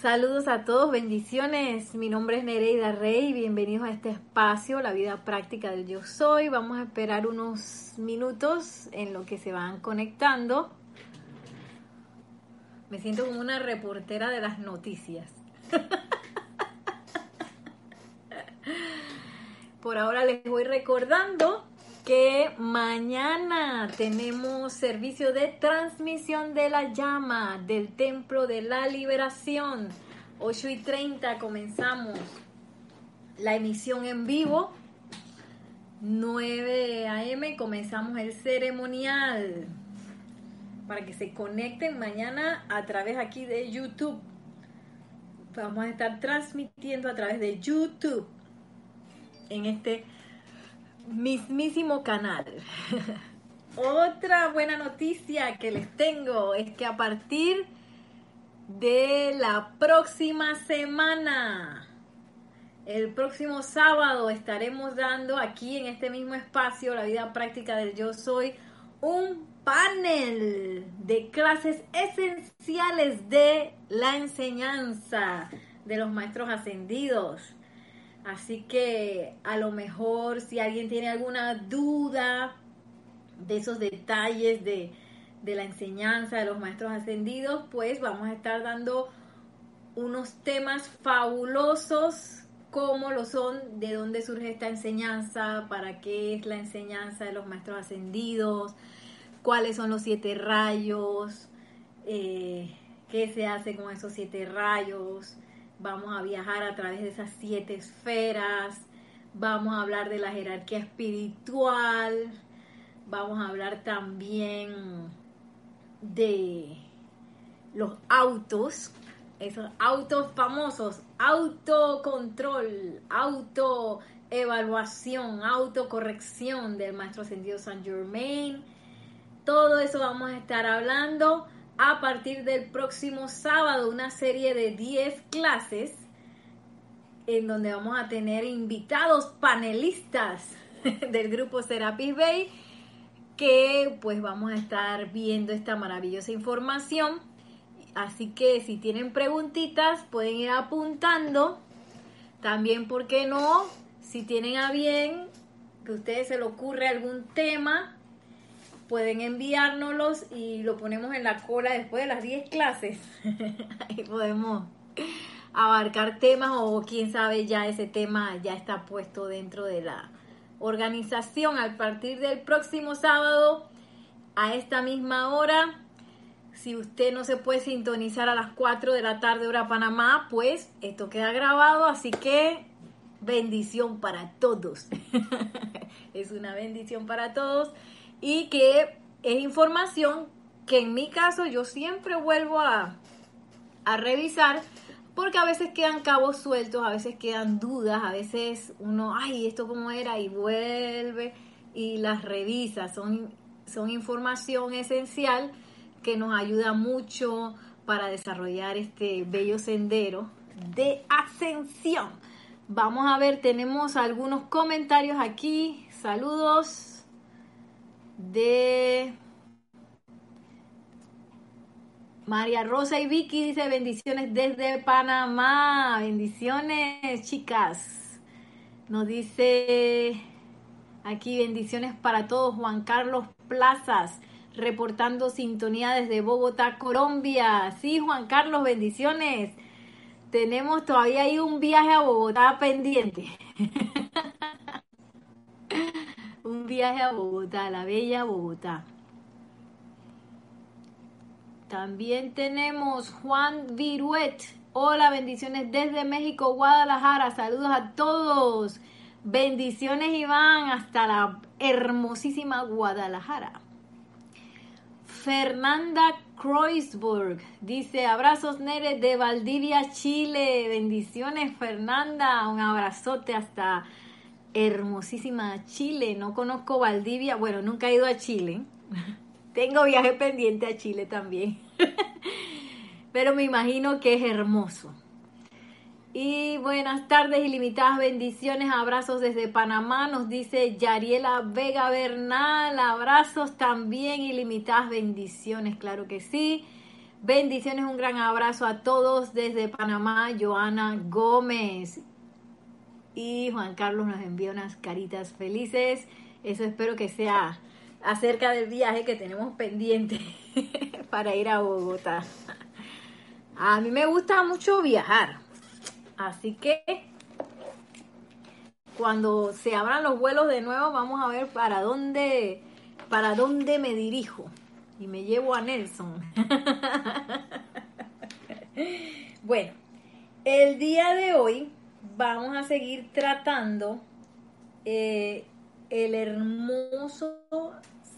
Saludos a todos, bendiciones. Mi nombre es Nereida Rey, bienvenidos a este espacio, la vida práctica del yo soy. Vamos a esperar unos minutos en lo que se van conectando. Me siento como una reportera de las noticias. Por ahora les voy recordando que mañana tenemos servicio de transmisión de la llama del Templo de la Liberación. 8 y 30 comenzamos la emisión en vivo. 9 a.m. comenzamos el ceremonial para que se conecten mañana a través aquí de YouTube. Vamos a estar transmitiendo a través de YouTube en este mismísimo canal. Otra buena noticia que les tengo es que a partir de la próxima semana, el próximo sábado estaremos dando aquí en este mismo espacio, la vida práctica del yo soy, un panel de clases esenciales de la enseñanza de los maestros ascendidos. Así que a lo mejor si alguien tiene alguna duda de esos detalles de, la enseñanza de los maestros ascendidos, pues vamos a estar dando unos temas fabulosos como lo son, de dónde surge esta enseñanza, para qué es la enseñanza de los maestros ascendidos, cuáles son los siete rayos, eh, qué se hace con esos siete rayos, vamos a viajar a través de esas siete esferas, vamos a hablar de la jerarquía espiritual, vamos a hablar también de los autos, esos autos famosos, autocontrol, autoevaluación, autocorrección del maestro ascendido San Germain. Todo eso vamos a estar hablando a partir del próximo sábado una serie de 10 clases en donde vamos a tener invitados panelistas del grupo Serapis Bay que pues vamos a estar viendo esta maravillosa información. Así que si tienen preguntitas pueden ir apuntando. También, ¿por qué no? Si tienen a bien que a ustedes se le ocurre algún tema pueden enviárnoslos y lo ponemos en la cola después de las 10 clases. Ahí podemos abarcar temas o quién sabe ya ese tema ya está puesto dentro de la organización a partir del próximo sábado a esta misma hora. Si usted no se puede sintonizar a las 4 de la tarde hora Panamá, pues esto queda grabado, así que bendición para todos. es una bendición para todos y que es información que en mi caso yo siempre vuelvo a, a revisar porque a veces quedan cabos sueltos, a veces quedan dudas, a veces uno, ay, esto cómo era y vuelve y las revisa. Son, son información esencial que nos ayuda mucho para desarrollar este bello sendero de ascensión. Vamos a ver, tenemos algunos comentarios aquí. Saludos de María Rosa y Vicky dice bendiciones desde Panamá. Bendiciones, chicas. Nos dice aquí bendiciones para todos. Juan Carlos Plazas reportando sintonía desde Bogotá, Colombia. Sí, Juan Carlos, bendiciones. Tenemos todavía ahí un viaje a Bogotá pendiente. un viaje a Bogotá, la bella Bogotá. También tenemos Juan Viruet. Hola, bendiciones desde México, Guadalajara. Saludos a todos. Bendiciones, Iván, hasta la hermosísima Guadalajara. Fernanda Kreuzburg dice: Abrazos, Nere, de Valdivia, Chile. Bendiciones, Fernanda. Un abrazote hasta hermosísima Chile. No conozco Valdivia, bueno, nunca he ido a Chile. Tengo viaje pendiente a Chile también. Pero me imagino que es hermoso. Y buenas tardes, ilimitadas bendiciones, abrazos desde Panamá, nos dice Yariela Vega Bernal, abrazos también, ilimitadas bendiciones, claro que sí. Bendiciones, un gran abrazo a todos desde Panamá, Joana Gómez. Y Juan Carlos nos envía unas caritas felices. Eso espero que sea acerca del viaje que tenemos pendiente para ir a Bogotá. A mí me gusta mucho viajar. Así que cuando se abran los vuelos de nuevo, vamos a ver para dónde, para dónde me dirijo. Y me llevo a Nelson. bueno, el día de hoy vamos a seguir tratando eh, el hermoso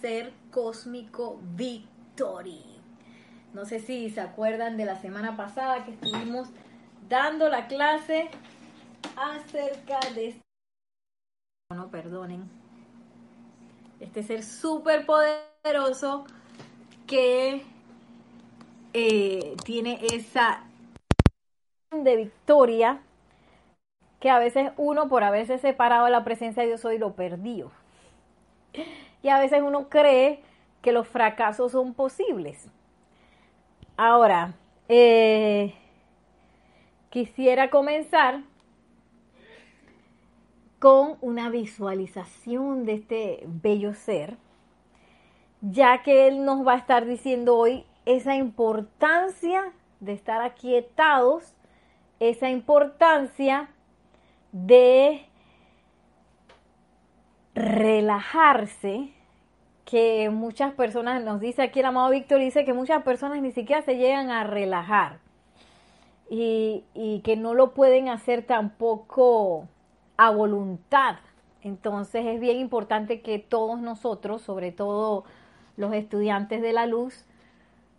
ser cósmico Victory. No sé si se acuerdan de la semana pasada que estuvimos dando la clase acerca de este... Este ser súper poderoso que eh, tiene esa de victoria que a veces uno por haberse separado de la presencia de Dios hoy lo perdió. Y a veces uno cree que los fracasos son posibles. Ahora, eh, quisiera comenzar con una visualización de este bello ser, ya que él nos va a estar diciendo hoy esa importancia de estar aquietados, esa importancia de relajarse, que muchas personas, nos dice aquí el amado Víctor, dice que muchas personas ni siquiera se llegan a relajar y, y que no lo pueden hacer tampoco a voluntad. Entonces es bien importante que todos nosotros, sobre todo los estudiantes de la luz,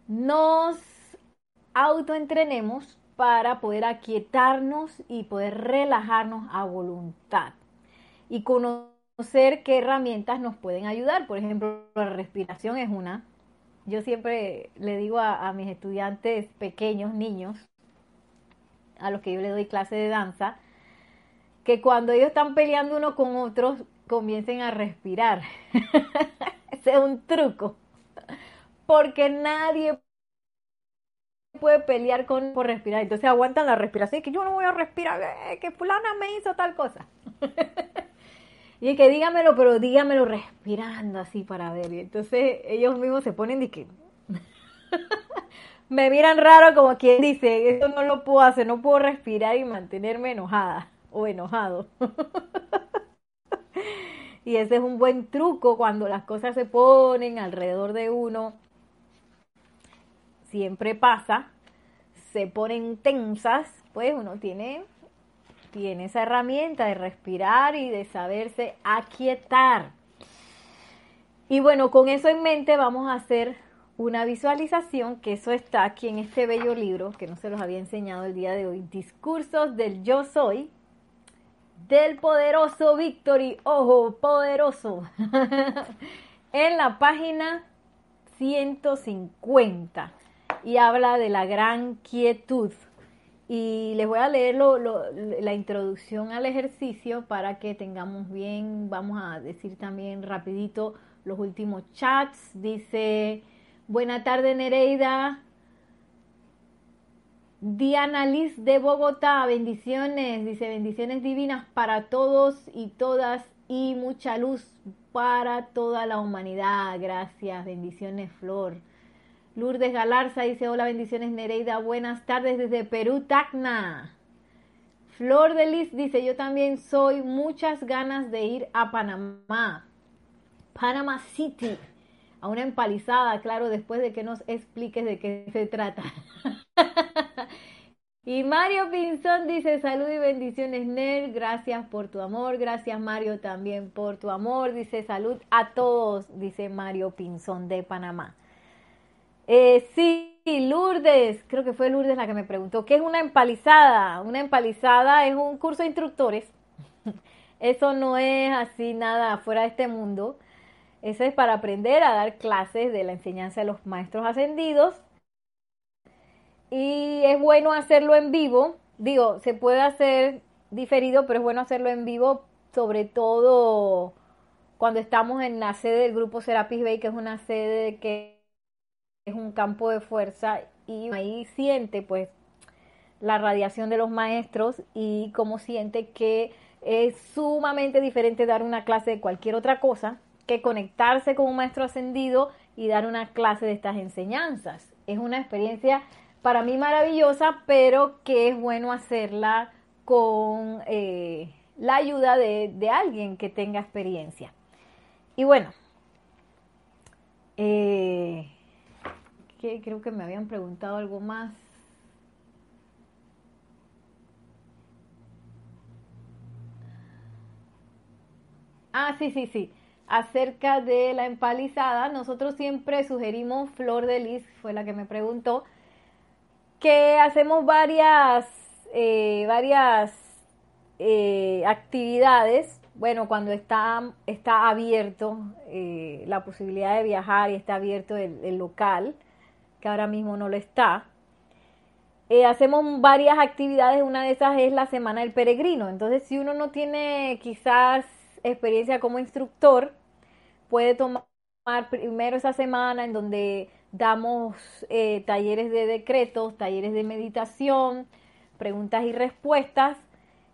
nos autoentrenemos para poder aquietarnos y poder relajarnos a voluntad y conocer qué herramientas nos pueden ayudar. Por ejemplo, la respiración es una. Yo siempre le digo a, mis estudiantes pequeños, niños, a los que yo le doy clase de danza, que cuando ellos están peleando uno con otros, comiencen a respirar. Ese es un truco. Porque nadie puede pelear con por respirar. Entonces aguantan la respiración y que yo no voy a respirar, eh, que fulana me hizo tal cosa. y que dígamelo, pero dígamelo respirando así para ver. Y entonces ellos mismos se ponen de que me miran raro como quien dice, esto no lo puedo hacer, no puedo respirar y mantenerme enojada o enojado. y ese es un buen truco cuando las cosas se ponen alrededor de uno siempre pasa, se ponen tensas, pues uno tiene, tiene esa herramienta de respirar y de saberse aquietar. Y bueno, con eso en mente vamos a hacer una visualización, que eso está aquí en este bello libro, que no se los había enseñado el día de hoy, Discursos del Yo Soy, del poderoso Victory, ojo, poderoso, en la página 150 y habla de la gran quietud. Y les voy a leer la introducción al ejercicio para que tengamos bien, vamos a decir también rapidito los últimos chats. Dice, buena tarde Nereida. Diana Liz de Bogotá, bendiciones, dice bendiciones divinas para todos y todas y mucha luz para toda la humanidad. Gracias, bendiciones Flor. Lourdes Galarza dice, hola, bendiciones Nereida, buenas tardes desde Perú, Tacna. Flor de Liz dice, yo también soy muchas ganas de ir a Panamá, Panama City, a una empalizada, claro, después de que nos expliques de qué se trata. y Mario Pinzón dice, salud y bendiciones Ner, gracias por tu amor, gracias Mario también por tu amor, dice salud a todos, dice Mario Pinzón de Panamá. Eh, sí, Lourdes, creo que fue Lourdes la que me preguntó, ¿qué es una empalizada? Una empalizada es un curso de instructores. Eso no es así nada fuera de este mundo. Eso es para aprender a dar clases de la enseñanza de los maestros ascendidos. Y es bueno hacerlo en vivo. Digo, se puede hacer diferido, pero es bueno hacerlo en vivo, sobre todo cuando estamos en la sede del grupo Serapis Bay, que es una sede que es un campo de fuerza y ahí siente pues la radiación de los maestros y como siente que es sumamente diferente dar una clase de cualquier otra cosa que conectarse con un maestro ascendido y dar una clase de estas enseñanzas. Es una experiencia para mí maravillosa, pero que es bueno hacerla con eh, la ayuda de, alguien que tenga experiencia. Y bueno, eh, creo que me habían preguntado algo más. Ah, sí, sí, sí. Acerca de la empalizada, nosotros siempre sugerimos, Flor de Lis fue la que me preguntó, que hacemos varias, eh, varias eh, actividades. Bueno, cuando está, está abierto eh, la posibilidad de viajar y está abierto el local, que ahora mismo no lo está. Eh, hacemos varias actividades, una de esas es la Semana del Peregrino. Entonces, si uno no tiene quizás experiencia como instructor, puede tomar primero esa semana en donde damos eh, talleres de decretos, talleres de meditación, preguntas y respuestas.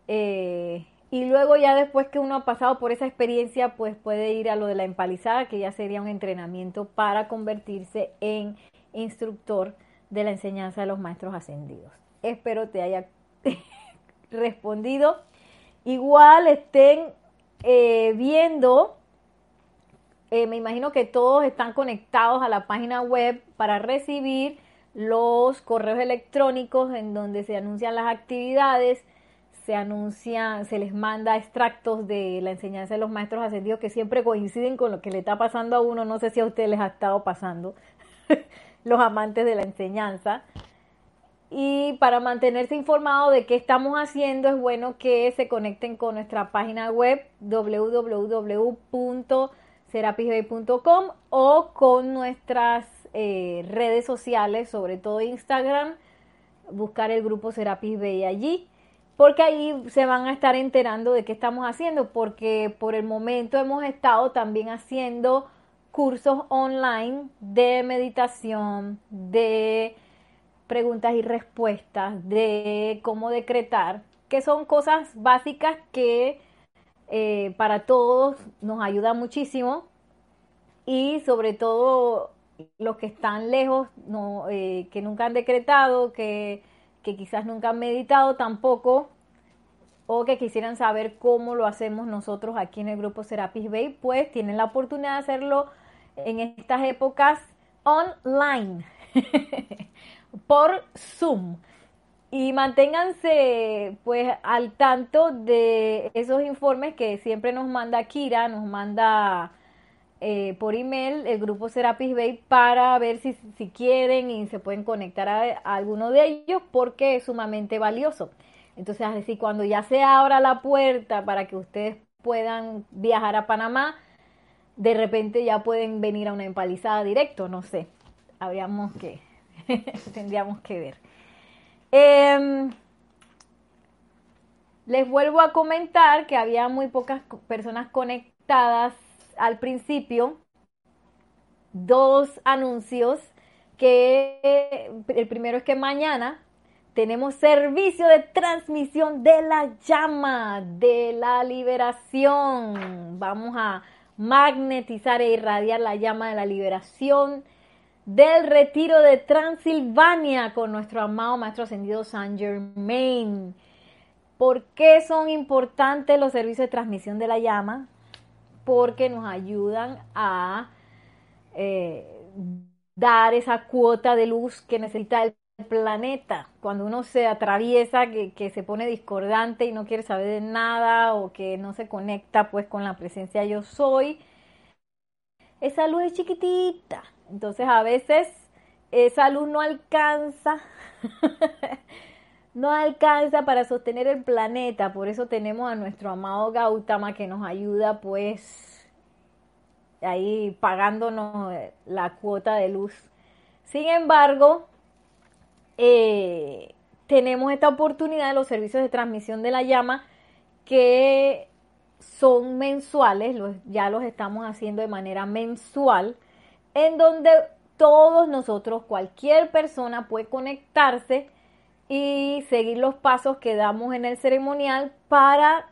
Eh, y luego ya después que uno ha pasado por esa experiencia, pues puede ir a lo de la empalizada, que ya sería un entrenamiento para convertirse en instructor de la enseñanza de los maestros ascendidos. Espero te haya respondido. Igual estén eh, viendo, eh, me imagino que todos están conectados a la página web para recibir los correos electrónicos en donde se anuncian las actividades, se anuncian, se les manda extractos de la enseñanza de los maestros ascendidos que siempre coinciden con lo que le está pasando a uno. No sé si a ustedes les ha estado pasando. los amantes de la enseñanza. Y para mantenerse informado de qué estamos haciendo, es bueno que se conecten con nuestra página web www.serapisbay.com o con nuestras eh, redes sociales, sobre todo Instagram, buscar el grupo Serapis Bay allí, porque ahí se van a estar enterando de qué estamos haciendo, porque por el momento hemos estado también haciendo cursos online de meditación, de preguntas y respuestas, de cómo decretar, que son cosas básicas que eh, para todos nos ayuda muchísimo. Y sobre todo los que están lejos, no, eh, que nunca han decretado, que, que quizás nunca han meditado tampoco, o que quisieran saber cómo lo hacemos nosotros aquí en el grupo Serapis Bay, pues tienen la oportunidad de hacerlo en estas épocas online por Zoom y manténganse pues al tanto de esos informes que siempre nos manda Kira, nos manda eh, por email el grupo Serapis Bay para ver si, si quieren y se pueden conectar a, a, alguno de ellos porque es sumamente valioso. Entonces, así cuando ya se abra la puerta para que ustedes puedan viajar a Panamá, de repente ya pueden venir a una empalizada directo, no sé. Habríamos que, tendríamos que ver. Em, les vuelvo a comentar que había muy pocas personas conectadas al principio. Dos anuncios que el primero es que mañana tenemos servicio de transmisión de la llama de la liberación. Vamos a magnetizar e irradiar la llama de la liberación del retiro de Transilvania con nuestro amado Maestro Ascendido San Germain. ¿Por qué son importantes los servicios de transmisión de la llama? Porque nos ayudan a eh, dar esa cuota de luz que necesita el planeta, cuando uno se atraviesa, que, se pone discordante y no quiere saber de nada o que no se conecta pues con la presencia yo soy, esa luz es chiquitita. Entonces a veces esa luz no alcanza, no alcanza para sostener el planeta. Por eso tenemos a nuestro amado Gautama que nos ayuda pues ahí pagándonos la cuota de luz. Sin embargo, eh, tenemos esta oportunidad de los servicios de transmisión de la llama que son mensuales, ya los estamos haciendo de manera mensual, en donde todos nosotros, cualquier persona puede conectarse y seguir los pasos que damos en el ceremonial para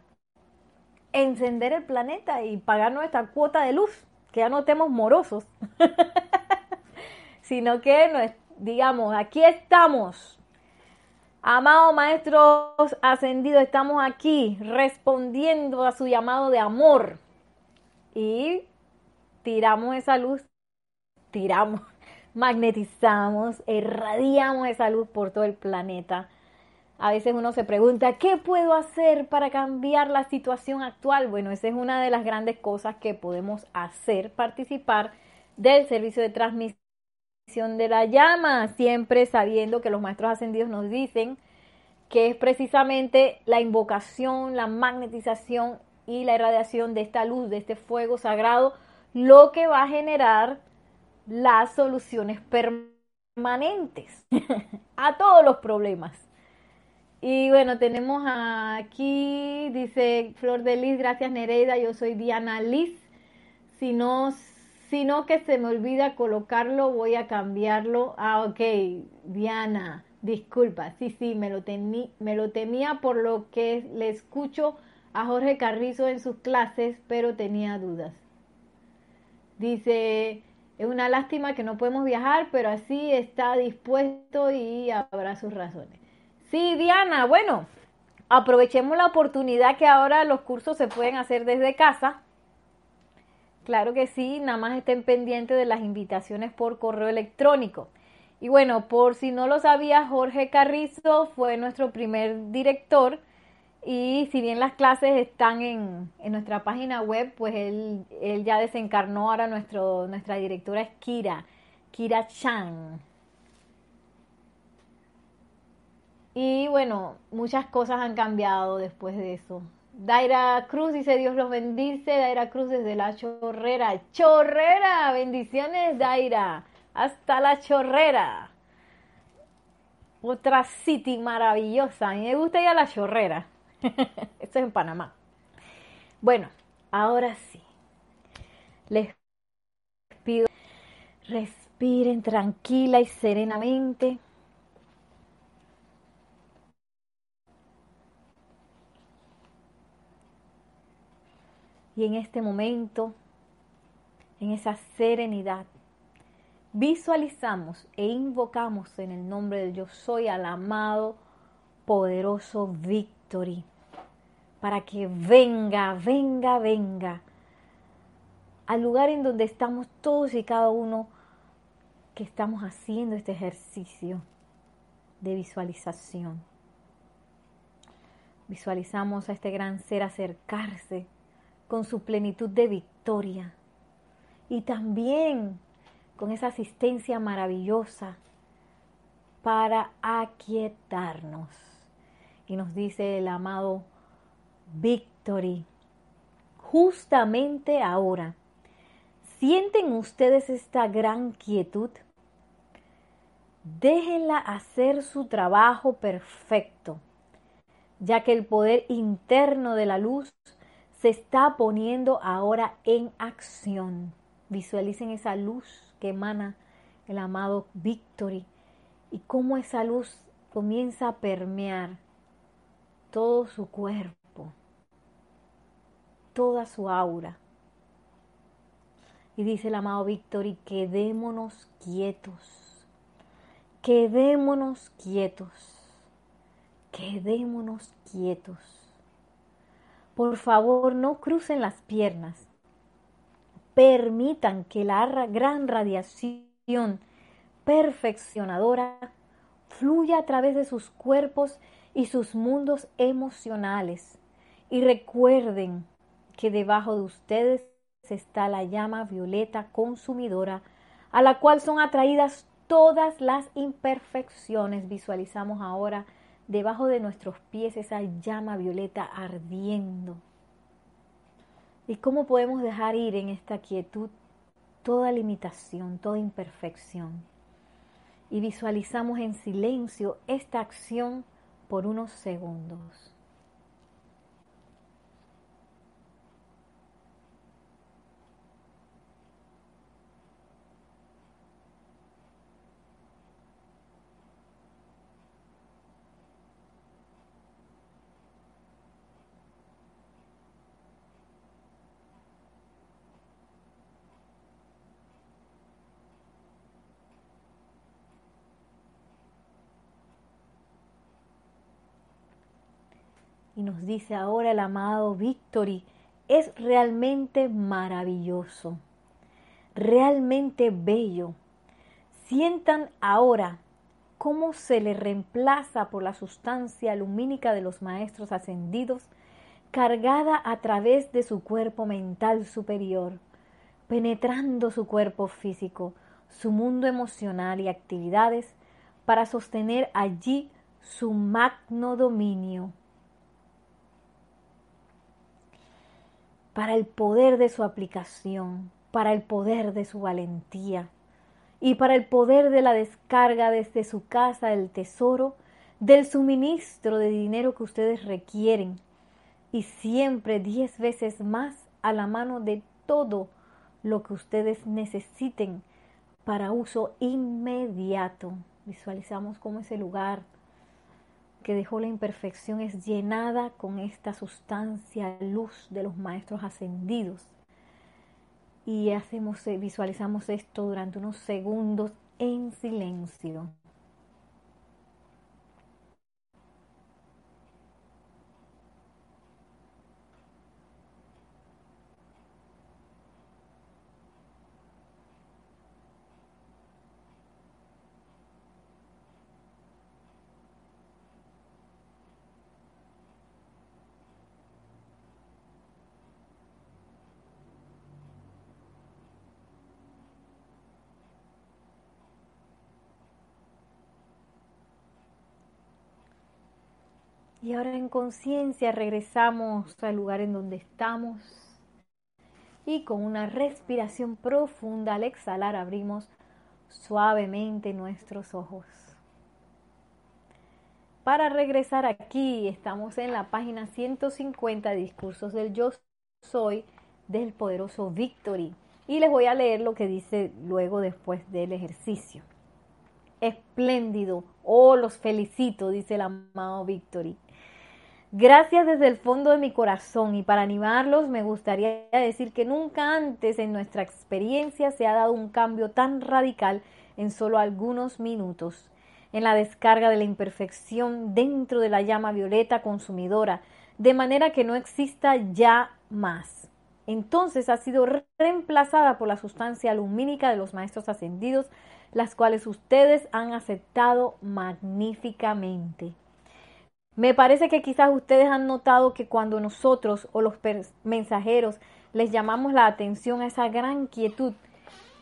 encender el planeta y pagar nuestra cuota de luz, que ya no estemos morosos, sino que, digamos, aquí estamos. Amados maestros ascendidos, estamos aquí respondiendo a su llamado de amor y tiramos esa luz, tiramos, magnetizamos, irradiamos esa luz por todo el planeta. A veces uno se pregunta, ¿qué puedo hacer para cambiar la situación actual? Bueno, esa es una de las grandes cosas que podemos hacer, participar del servicio de transmisión de la llama, siempre sabiendo que los maestros ascendidos nos dicen que es precisamente la invocación, la magnetización y la irradiación de esta luz, de este fuego sagrado, lo que va a generar las soluciones permanentes a todos los problemas. Y bueno, tenemos aquí, dice Flor de Liz, gracias Nereida, yo soy Diana Liz. Si no, si no que se me olvida colocarlo, voy a cambiarlo. Ah, ok, Diana, disculpa, sí, sí, me lo, me lo temía por lo que le escucho a Jorge Carrizo en sus clases, pero tenía dudas. Dice, es una lástima que no podemos viajar, pero así está dispuesto y habrá sus razones. Sí, Diana, bueno, aprovechemos la oportunidad que ahora los cursos se pueden hacer desde casa. Claro que sí, nada más estén pendientes de las invitaciones por correo electrónico. Y bueno, por si no lo sabía, Jorge Carrizo fue nuestro primer director y si bien las clases están en, nuestra página web, pues él, él, ya desencarnó. Ahora nuestro, nuestra directora es Kira, Kira Chan. Y bueno, muchas cosas han cambiado después de eso. Daira Cruz dice Dios los bendice. Daira Cruz desde la chorrera. Chorrera, bendiciones Daira. Hasta la chorrera. Otra city maravillosa. A mí me gusta ir a la chorrera. Esto es en Panamá. Bueno, ahora sí. Les pido, respiren tranquila y serenamente. Y en este momento, en esa serenidad, visualizamos e invocamos en el nombre del yo soy al amado, poderoso Víctor para que venga, venga, venga al lugar en donde estamos todos y cada uno que estamos haciendo este ejercicio de visualización. Visualizamos a este gran ser acercarse con su plenitud de victoria y también con esa asistencia maravillosa para aquietarnos y nos dice el amado Victory, justamente ahora, ¿sienten ustedes esta gran quietud? Déjenla hacer su trabajo perfecto, ya que el poder interno de la luz se está poniendo ahora en acción. Visualicen esa luz que emana el amado Victory y cómo esa luz comienza a permear todo su cuerpo, toda su aura. Y dice el amado Víctor, y quedémonos quietos, quedémonos quietos, quedémonos quietos. Por favor, no crucen las piernas. Permitan que la gran radiación perfeccionadora fluya a través de sus cuerpos y sus mundos emocionales. Y recuerden que debajo de ustedes está la llama violeta consumidora, a la cual son atraídas todas las imperfecciones. Visualizamos ahora debajo de nuestros pies esa llama violeta ardiendo. ¿Y cómo podemos dejar ir en esta quietud toda limitación, toda imperfección? Y visualizamos en silencio esta acción por unos segundos. Nos dice ahora el amado Victory, es realmente maravilloso, realmente bello. Sientan ahora cómo se le reemplaza por la sustancia lumínica de los maestros ascendidos, cargada a través de su cuerpo mental superior, penetrando su cuerpo físico, su mundo emocional y actividades para sostener allí su magno dominio. Para el poder de su aplicación, para el poder de su valentía, y para el poder de la descarga desde su casa del tesoro, del suministro de dinero que ustedes requieren y siempre diez veces más a la mano de todo lo que ustedes necesiten para uso inmediato. Visualizamos cómo ese lugar que dejó la imperfección es llenada con esta sustancia luz de los maestros ascendidos y hacemos, eh, visualizamos esto durante unos segundos en silencio. Y ahora en conciencia regresamos al lugar en donde estamos y con una respiración profunda al exhalar abrimos suavemente nuestros ojos. Para regresar aquí estamos en la página 150 de Discursos del Yo Soy del poderoso Victory y les voy a leer lo que dice luego después del ejercicio. Espléndido, oh los felicito, dice el amado Victory Gracias desde el fondo de mi corazón y para animarlos me gustaría decir que nunca antes en nuestra experiencia se ha dado un cambio tan radical en solo algunos minutos, en la descarga de la imperfección dentro de la llama violeta consumidora, de manera que no exista ya más. Entonces ha sido reemplazada por la sustancia lumínica de los maestros ascendidos, las cuales ustedes han aceptado magníficamente. Me parece que quizás ustedes han notado que cuando nosotros o los mensajeros les llamamos la atención a esa gran quietud,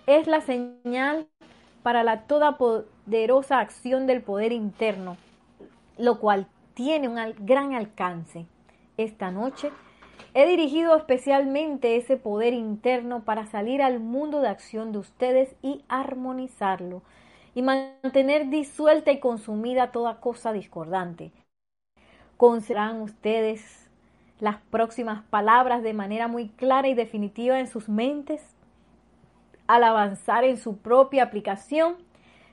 es la señal para la toda poderosa acción del poder interno, lo cual tiene un gran alcance. Esta noche he dirigido especialmente ese poder interno para salir al mundo de acción de ustedes y armonizarlo y mantener disuelta y consumida toda cosa discordante Consideran ustedes las próximas palabras de manera muy clara y definitiva en sus mentes. Al avanzar en su propia aplicación,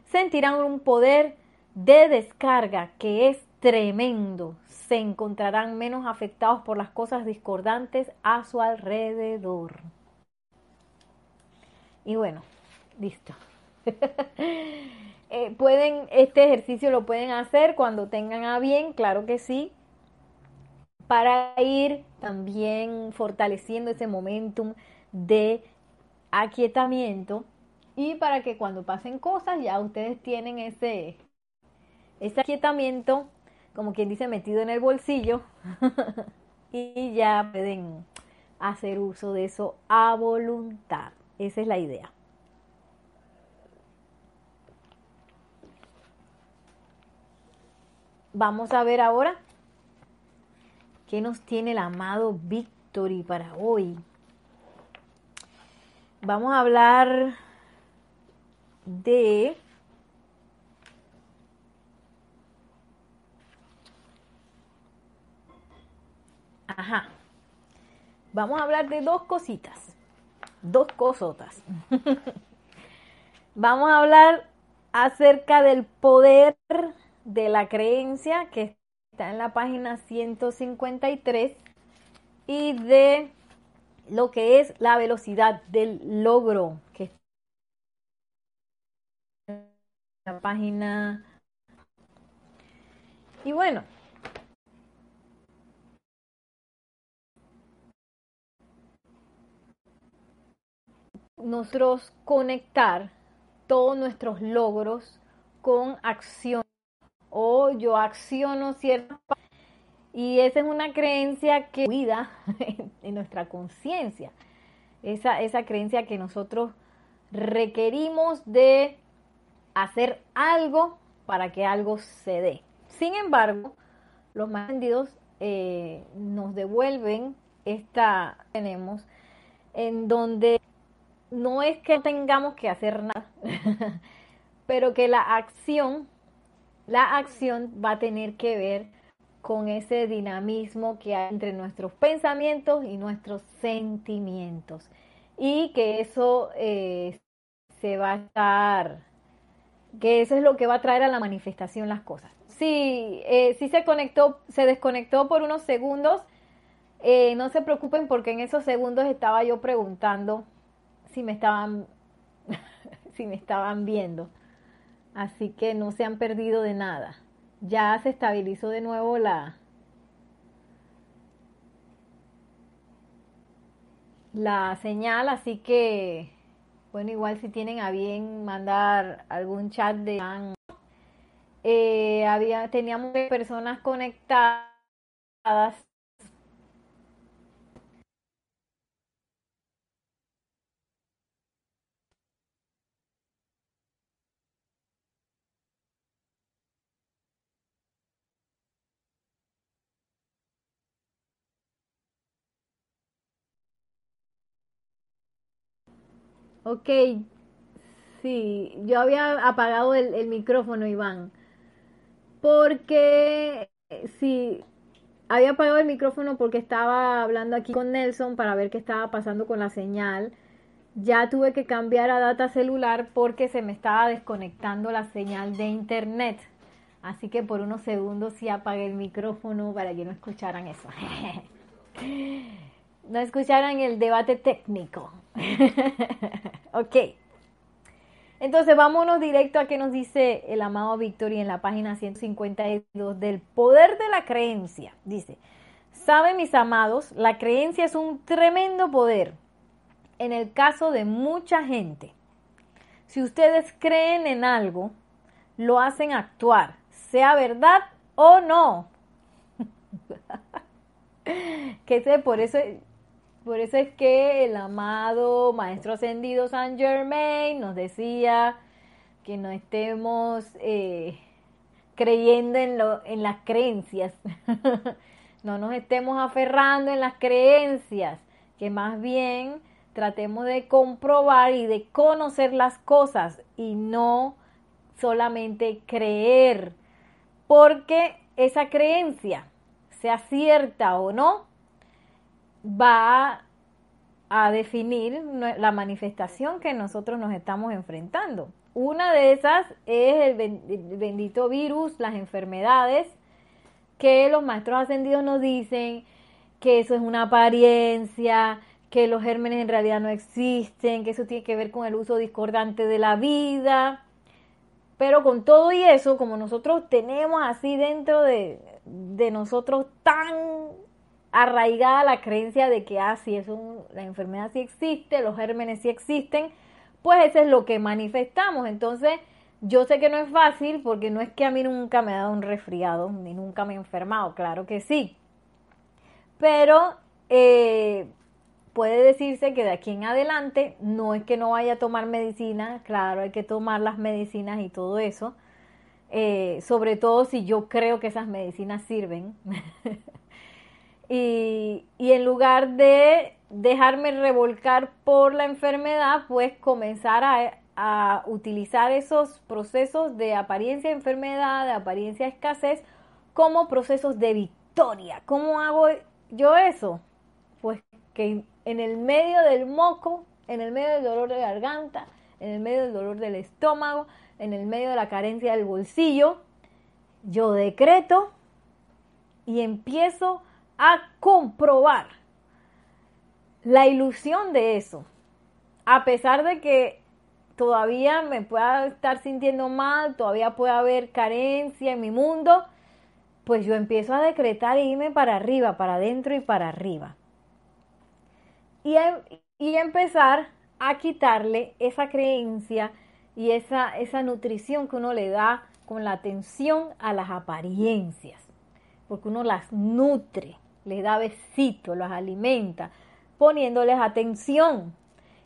sentirán un poder de descarga que es tremendo. Se encontrarán menos afectados por las cosas discordantes a su alrededor. Y bueno, listo. Eh, pueden, este ejercicio lo pueden hacer cuando tengan a bien, claro que sí, para ir también fortaleciendo ese momentum de aquietamiento y para que cuando pasen cosas ya ustedes tienen ese, ese aquietamiento, como quien dice, metido en el bolsillo y ya pueden hacer uso de eso a voluntad. Esa es la idea. Vamos a ver ahora qué nos tiene el amado Victory para hoy. Vamos a hablar de Ajá. Vamos a hablar de dos cositas. Dos cosotas. Vamos a hablar acerca del poder de la creencia que está en la página 153 y de lo que es la velocidad del logro que está en la página. Y bueno nosotros conectar todos nuestros logros con acciones o yo acciono cierta y esa es una creencia que cuida en nuestra conciencia. Esa, esa creencia que nosotros requerimos de hacer algo para que algo se dé. Sin embargo, los más vendidos eh, nos devuelven esta tenemos en donde no es que tengamos que hacer nada, pero que la acción, la acción va a tener que ver con ese dinamismo que hay entre nuestros pensamientos y nuestros sentimientos. Y que eso eh, se va a estar, que eso es lo que va a traer a la manifestación las cosas. Sí, eh, sí se conectó, se desconectó por unos segundos. Eh, no se preocupen porque en esos segundos estaba yo preguntando si me estaban, si me estaban viendo. Así que no se han perdido de nada. Ya se estabilizó de nuevo la, la señal, así que, bueno, igual si tienen a bien mandar algún chat de... Eh, había, teníamos personas conectadas Ok, sí, yo había apagado el, micrófono, Iván, porque sí, había apagado el micrófono porque estaba hablando aquí con Nelson para ver qué estaba pasando con la señal. Ya tuve que cambiar a data celular porque se me estaba desconectando la señal de internet. Así que por unos segundos sí apagué el micrófono para que no escucharan eso. no escucharan el debate técnico. ok. Entonces vámonos directo a que nos dice el amado Victoria en la página 152 del poder de la creencia. Dice, saben mis amados, la creencia es un tremendo poder en el caso de mucha gente. Si ustedes creen en algo, lo hacen actuar, sea verdad o no. que sé, por eso por eso es que el amado Maestro Ascendido San Germain nos decía que no estemos eh, creyendo en, lo, en las creencias, no nos estemos aferrando en las creencias, que más bien tratemos de comprobar y de conocer las cosas y no solamente creer, porque esa creencia, sea cierta o no, va a definir la manifestación que nosotros nos estamos enfrentando. Una de esas es el bendito virus, las enfermedades, que los maestros ascendidos nos dicen que eso es una apariencia, que los gérmenes en realidad no existen, que eso tiene que ver con el uso discordante de la vida. Pero con todo y eso, como nosotros tenemos así dentro de, de nosotros tan arraigada la creencia de que, ah, es la enfermedad sí existe, los gérmenes sí existen, pues eso es lo que manifestamos. Entonces, yo sé que no es fácil porque no es que a mí nunca me ha dado un resfriado, ni nunca me he enfermado, claro que sí. Pero eh, puede decirse que de aquí en adelante no es que no vaya a tomar medicina, claro, hay que tomar las medicinas y todo eso. Eh, sobre todo si yo creo que esas medicinas sirven. Y, en lugar de dejarme revolcar por la enfermedad, pues comenzar a, utilizar esos procesos de apariencia de enfermedad, de apariencia de escasez, como procesos de victoria. ¿Cómo hago yo eso? Pues que en el medio del moco, en el medio del dolor de garganta, en el medio del dolor del estómago, en el medio de la carencia del bolsillo, yo decreto y empiezo a comprobar la ilusión de eso. A pesar de que todavía me pueda estar sintiendo mal, todavía puede haber carencia en mi mundo, pues yo empiezo a decretar e irme para arriba, para adentro y para arriba. Y, y empezar a quitarle esa creencia y esa, esa nutrición que uno le da con la atención a las apariencias, porque uno las nutre, les da besitos, las alimenta, poniéndoles atención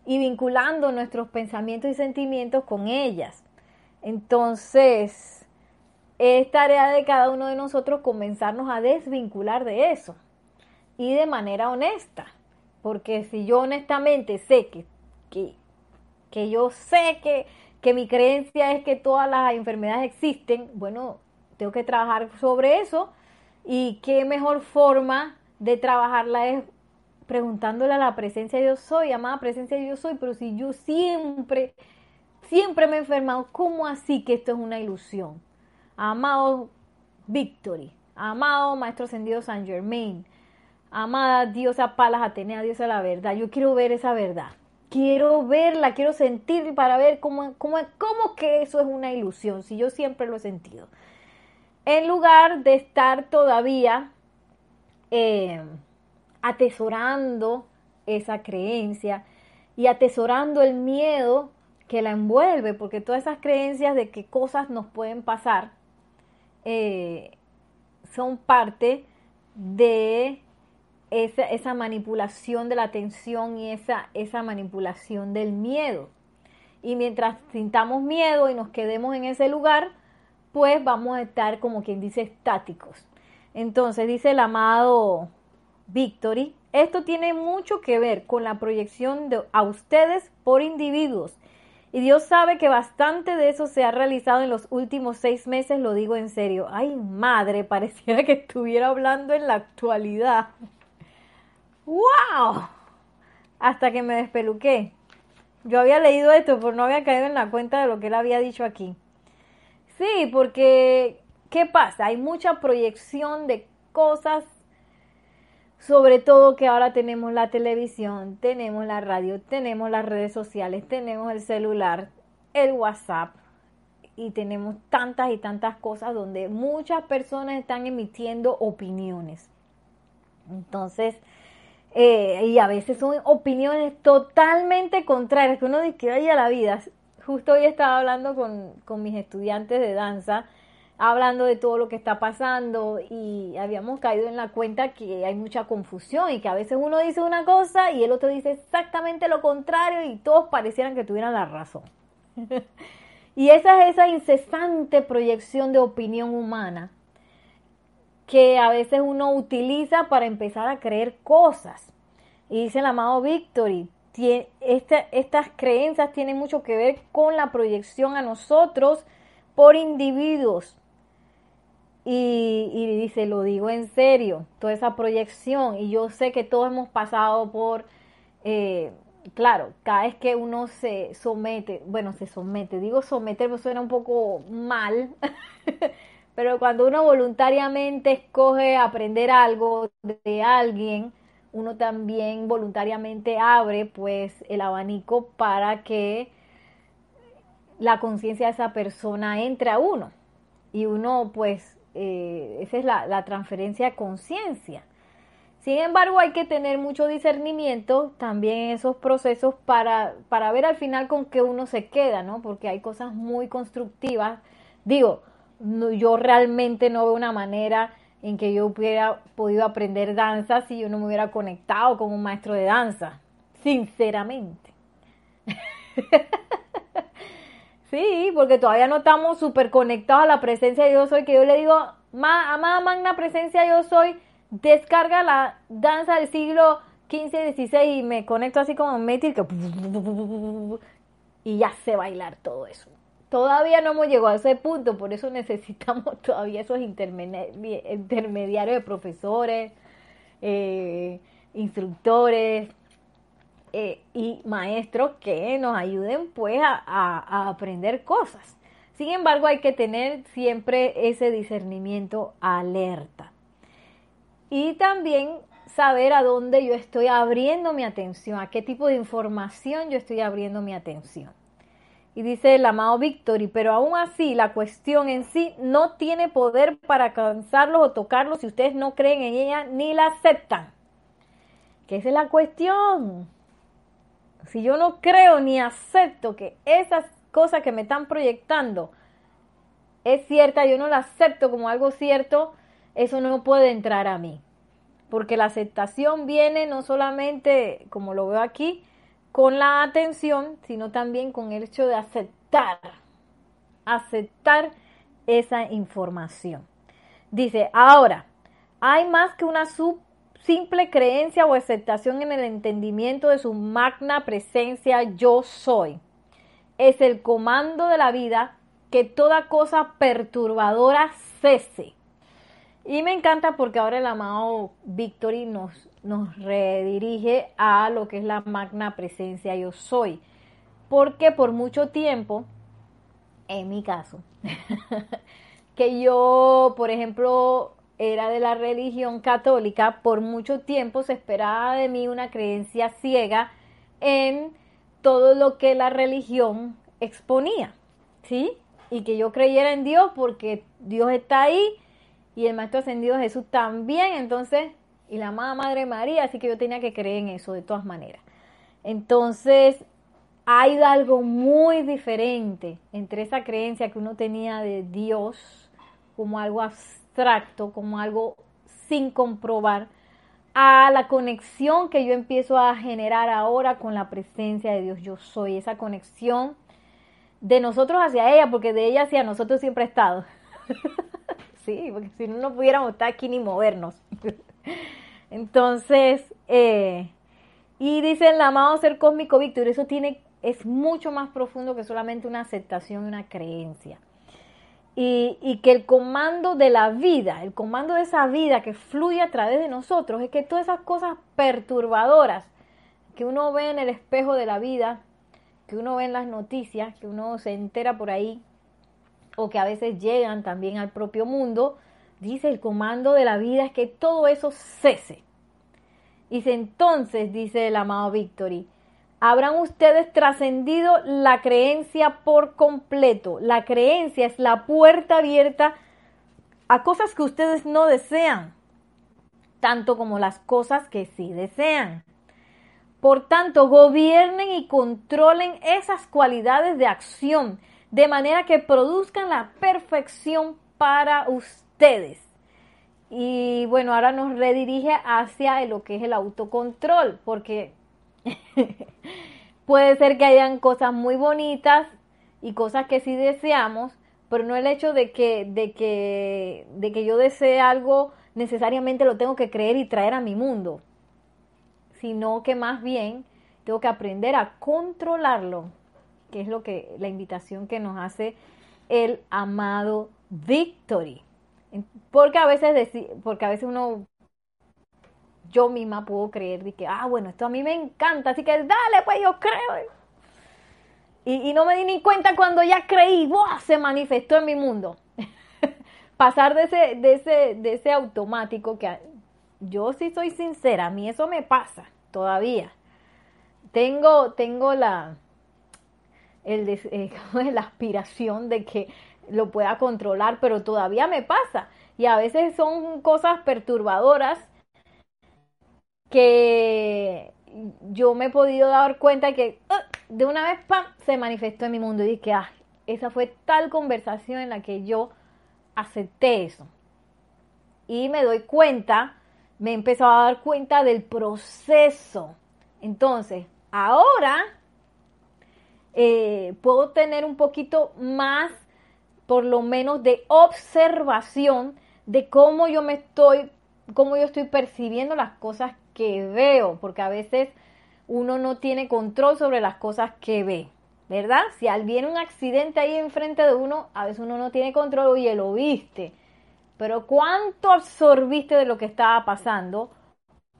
y vinculando nuestros pensamientos y sentimientos con ellas. Entonces, es tarea de cada uno de nosotros comenzarnos a desvincular de eso y de manera honesta, porque si yo honestamente sé que, que, que yo sé que que mi creencia es que todas las enfermedades existen, bueno, tengo que trabajar sobre eso y qué mejor forma de trabajarla es preguntándole a la presencia de Dios soy, amada presencia de Dios soy, pero si yo siempre, siempre me he enfermado, ¿cómo así que esto es una ilusión? Amado Victory, amado Maestro Ascendido San Germain, amada Diosa Palas Atenea, Diosa la verdad, yo quiero ver esa verdad quiero verla, quiero sentir para ver cómo, cómo, cómo que eso es una ilusión, si yo siempre lo he sentido. En lugar de estar todavía eh, atesorando esa creencia y atesorando el miedo que la envuelve, porque todas esas creencias de que cosas nos pueden pasar eh, son parte de esa, manipulación de la atención y esa manipulación del miedo. Y mientras sintamos miedo y nos quedemos en ese lugar, pues vamos a estar como quien dice estáticos. Entonces dice el amado Victory, esto tiene mucho que ver con la proyección de, a ustedes por individuos. Y Dios sabe que bastante de eso se ha realizado en los últimos seis meses, lo digo en serio. Ay, madre, pareciera que estuviera hablando en la actualidad. ¡Wow! Hasta que me despeluqué. Yo había leído esto, pero no había caído en la cuenta de lo que él había dicho aquí. Sí, porque, ¿qué pasa? Hay mucha proyección de cosas, sobre todo que ahora tenemos la televisión, tenemos la radio, tenemos las redes sociales, tenemos el celular, el WhatsApp, y tenemos tantas y tantas cosas donde muchas personas están emitiendo opiniones. Entonces, eh, y a veces son opiniones totalmente contrarias, que uno dice que vaya la vida. Justo hoy estaba hablando con, con mis estudiantes de danza, hablando de todo lo que está pasando y habíamos caído en la cuenta que hay mucha confusión y que a veces uno dice una cosa y el otro dice exactamente lo contrario y todos parecieran que tuvieran la razón. y esa es esa incesante proyección de opinión humana que a veces uno utiliza para empezar a creer cosas. Y dice el amado Victory, estas creencias tienen mucho que ver con la proyección a nosotros por individuos. Y, dice, lo digo en serio, toda esa proyección. Y yo sé que todos hemos pasado por, eh, claro, cada vez que uno se somete, bueno, se somete, digo someter, me suena un poco mal, Pero cuando uno voluntariamente escoge aprender algo de alguien, uno también voluntariamente abre pues el abanico para que la conciencia de esa persona entre a uno. Y uno pues, eh, esa es la, la transferencia de conciencia. Sin embargo, hay que tener mucho discernimiento también en esos procesos para, para ver al final con qué uno se queda, ¿no? Porque hay cosas muy constructivas. Digo, yo realmente no veo una manera en que yo hubiera podido aprender danza si yo no me hubiera conectado con un maestro de danza, sinceramente. sí, porque todavía no estamos súper conectados a la presencia de yo soy, que yo le digo, amada magna presencia yo soy, descarga la danza del siglo XV, XVI y me conecto así como Metil, y ya sé bailar todo eso. Todavía no hemos llegado a ese punto, por eso necesitamos todavía esos intermediarios de profesores, eh, instructores eh, y maestros que nos ayuden pues a, a aprender cosas. Sin embargo, hay que tener siempre ese discernimiento alerta. Y también saber a dónde yo estoy abriendo mi atención, a qué tipo de información yo estoy abriendo mi atención. Y dice el amado Victory, pero aún así la cuestión en sí no tiene poder para alcanzarlos o tocarlos si ustedes no creen en ella ni la aceptan. Que esa es la cuestión. si yo no creo ni acepto que esas cosas que me están proyectando es cierta, yo no la acepto como algo cierto, eso no puede entrar a mí. Porque la aceptación viene no solamente, como lo veo aquí, con la atención, sino también con el hecho de aceptar, aceptar esa información. Dice, ahora, hay más que una simple creencia o aceptación en el entendimiento de su magna presencia yo soy. Es el comando de la vida que toda cosa perturbadora cese. Y me encanta porque ahora el amado Victory nos, nos redirige a lo que es la magna presencia yo soy. Porque por mucho tiempo, en mi caso, que yo, por ejemplo, era de la religión católica, por mucho tiempo se esperaba de mí una creencia ciega en todo lo que la religión exponía, ¿sí? y que yo creyera en Dios porque Dios está ahí y el Maestro Ascendido Jesús también, entonces, y la amada Madre María, así que yo tenía que creer en eso de todas maneras. Entonces, hay algo muy diferente entre esa creencia que uno tenía de Dios como algo abstracto, como algo sin comprobar, a la conexión que yo empiezo a generar ahora con la presencia de Dios. Yo soy esa conexión de nosotros hacia ella, porque de ella hacia nosotros siempre ha estado. sí, porque si no, no pudiéramos estar aquí ni movernos. Entonces, eh, y dice el amado ser cósmico Víctor, eso tiene, es mucho más profundo que solamente una aceptación y una creencia. Y, y, que el comando de la vida, el comando de esa vida que fluye a través de nosotros, es que todas esas cosas perturbadoras que uno ve en el espejo de la vida, que uno ve en las noticias, que uno se entera por ahí, o que a veces llegan también al propio mundo, dice el comando de la vida es que todo eso cese. Dice entonces, dice el amado Victory, habrán ustedes trascendido la creencia por completo. La creencia es la puerta abierta a cosas que ustedes no desean, tanto como las cosas que sí desean. Por tanto, gobiernen y controlen esas cualidades de acción de manera que produzcan la perfección para ustedes. Y bueno, ahora nos redirige hacia lo que es el autocontrol, porque puede ser que hayan cosas muy bonitas y cosas que sí deseamos, pero no el hecho de que, de que, de que yo desee algo necesariamente lo tengo que creer y traer a mi mundo sino que más bien tengo que aprender a controlarlo, que es lo que la invitación que nos hace el amado Victory. Porque a veces porque a veces uno yo misma puedo creer de que, ah, bueno, esto a mí me encanta, así que dale, pues yo creo. Y, no me di ni cuenta cuando ya creí, ¡buah! se manifestó en mi mundo. Pasar de ese, de ese, de ese automático que yo sí soy sincera, a mí eso me pasa todavía. Tengo, tengo la, el, eh, la aspiración de que lo pueda controlar, pero todavía me pasa. Y a veces son cosas perturbadoras que yo me he podido dar cuenta que ¡ah! de una vez se manifestó en mi mundo y dije, ah, esa fue tal conversación en la que yo acepté eso. Y me doy cuenta me he empezado a dar cuenta del proceso. Entonces, ahora eh, puedo tener un poquito más, por lo menos, de observación de cómo yo me estoy, cómo yo estoy percibiendo las cosas que veo, porque a veces uno no tiene control sobre las cosas que ve, ¿verdad? Si viene un accidente ahí enfrente de uno, a veces uno no tiene control, oye, lo viste pero cuánto absorbiste de lo que estaba pasando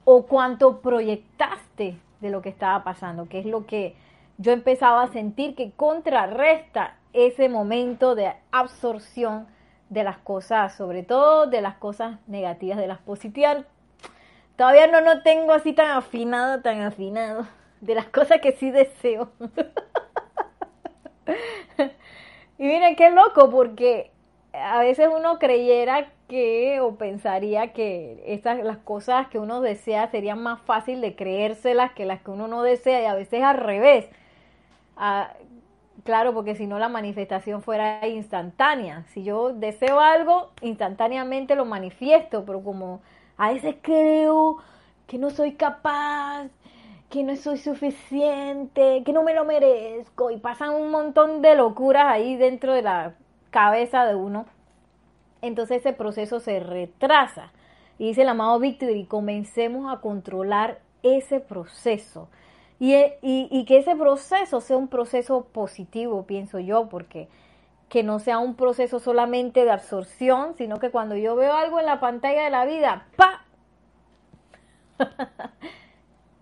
o cuánto proyectaste de lo que estaba pasando, que es lo que yo empezaba a sentir que contrarresta ese momento de absorción de las cosas, sobre todo de las cosas negativas, de las positivas. Todavía no lo tengo así tan afinado, tan afinado, de las cosas que sí deseo. y miren qué loco, porque a veces uno creyera que o pensaría que estas las cosas que uno desea serían más fácil de creérselas que las que uno no desea y a veces al revés. Ah, claro, porque si no la manifestación fuera instantánea. Si yo deseo algo, instantáneamente lo manifiesto, pero como a veces creo que no soy capaz, que no soy suficiente, que no me lo merezco y pasan un montón de locuras ahí dentro de la cabeza de uno entonces ese proceso se retrasa. Y dice el amado Víctor, y comencemos a controlar ese proceso. Y, y, que ese proceso sea un proceso positivo, pienso yo, porque que no sea un proceso solamente de absorción, sino que cuando yo veo algo en la pantalla de la vida, ¡pa!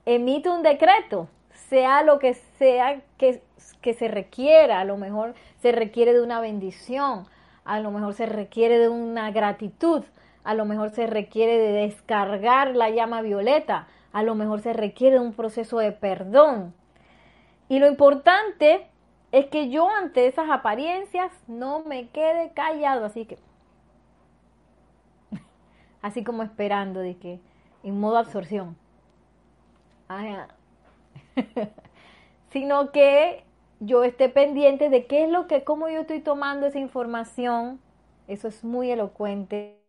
Emito un decreto, sea lo que sea que se requiera, a lo mejor se requiere de una bendición, a lo mejor se requiere de una gratitud, a lo mejor se requiere de descargar la llama violeta, a lo mejor se requiere un proceso de perdón. Y lo importante es que yo ante esas apariencias no me quede callado, así que así como esperando de que en modo absorción. sino que yo esté pendiente de qué es lo que, cómo yo estoy tomando esa información. Eso es muy elocuente.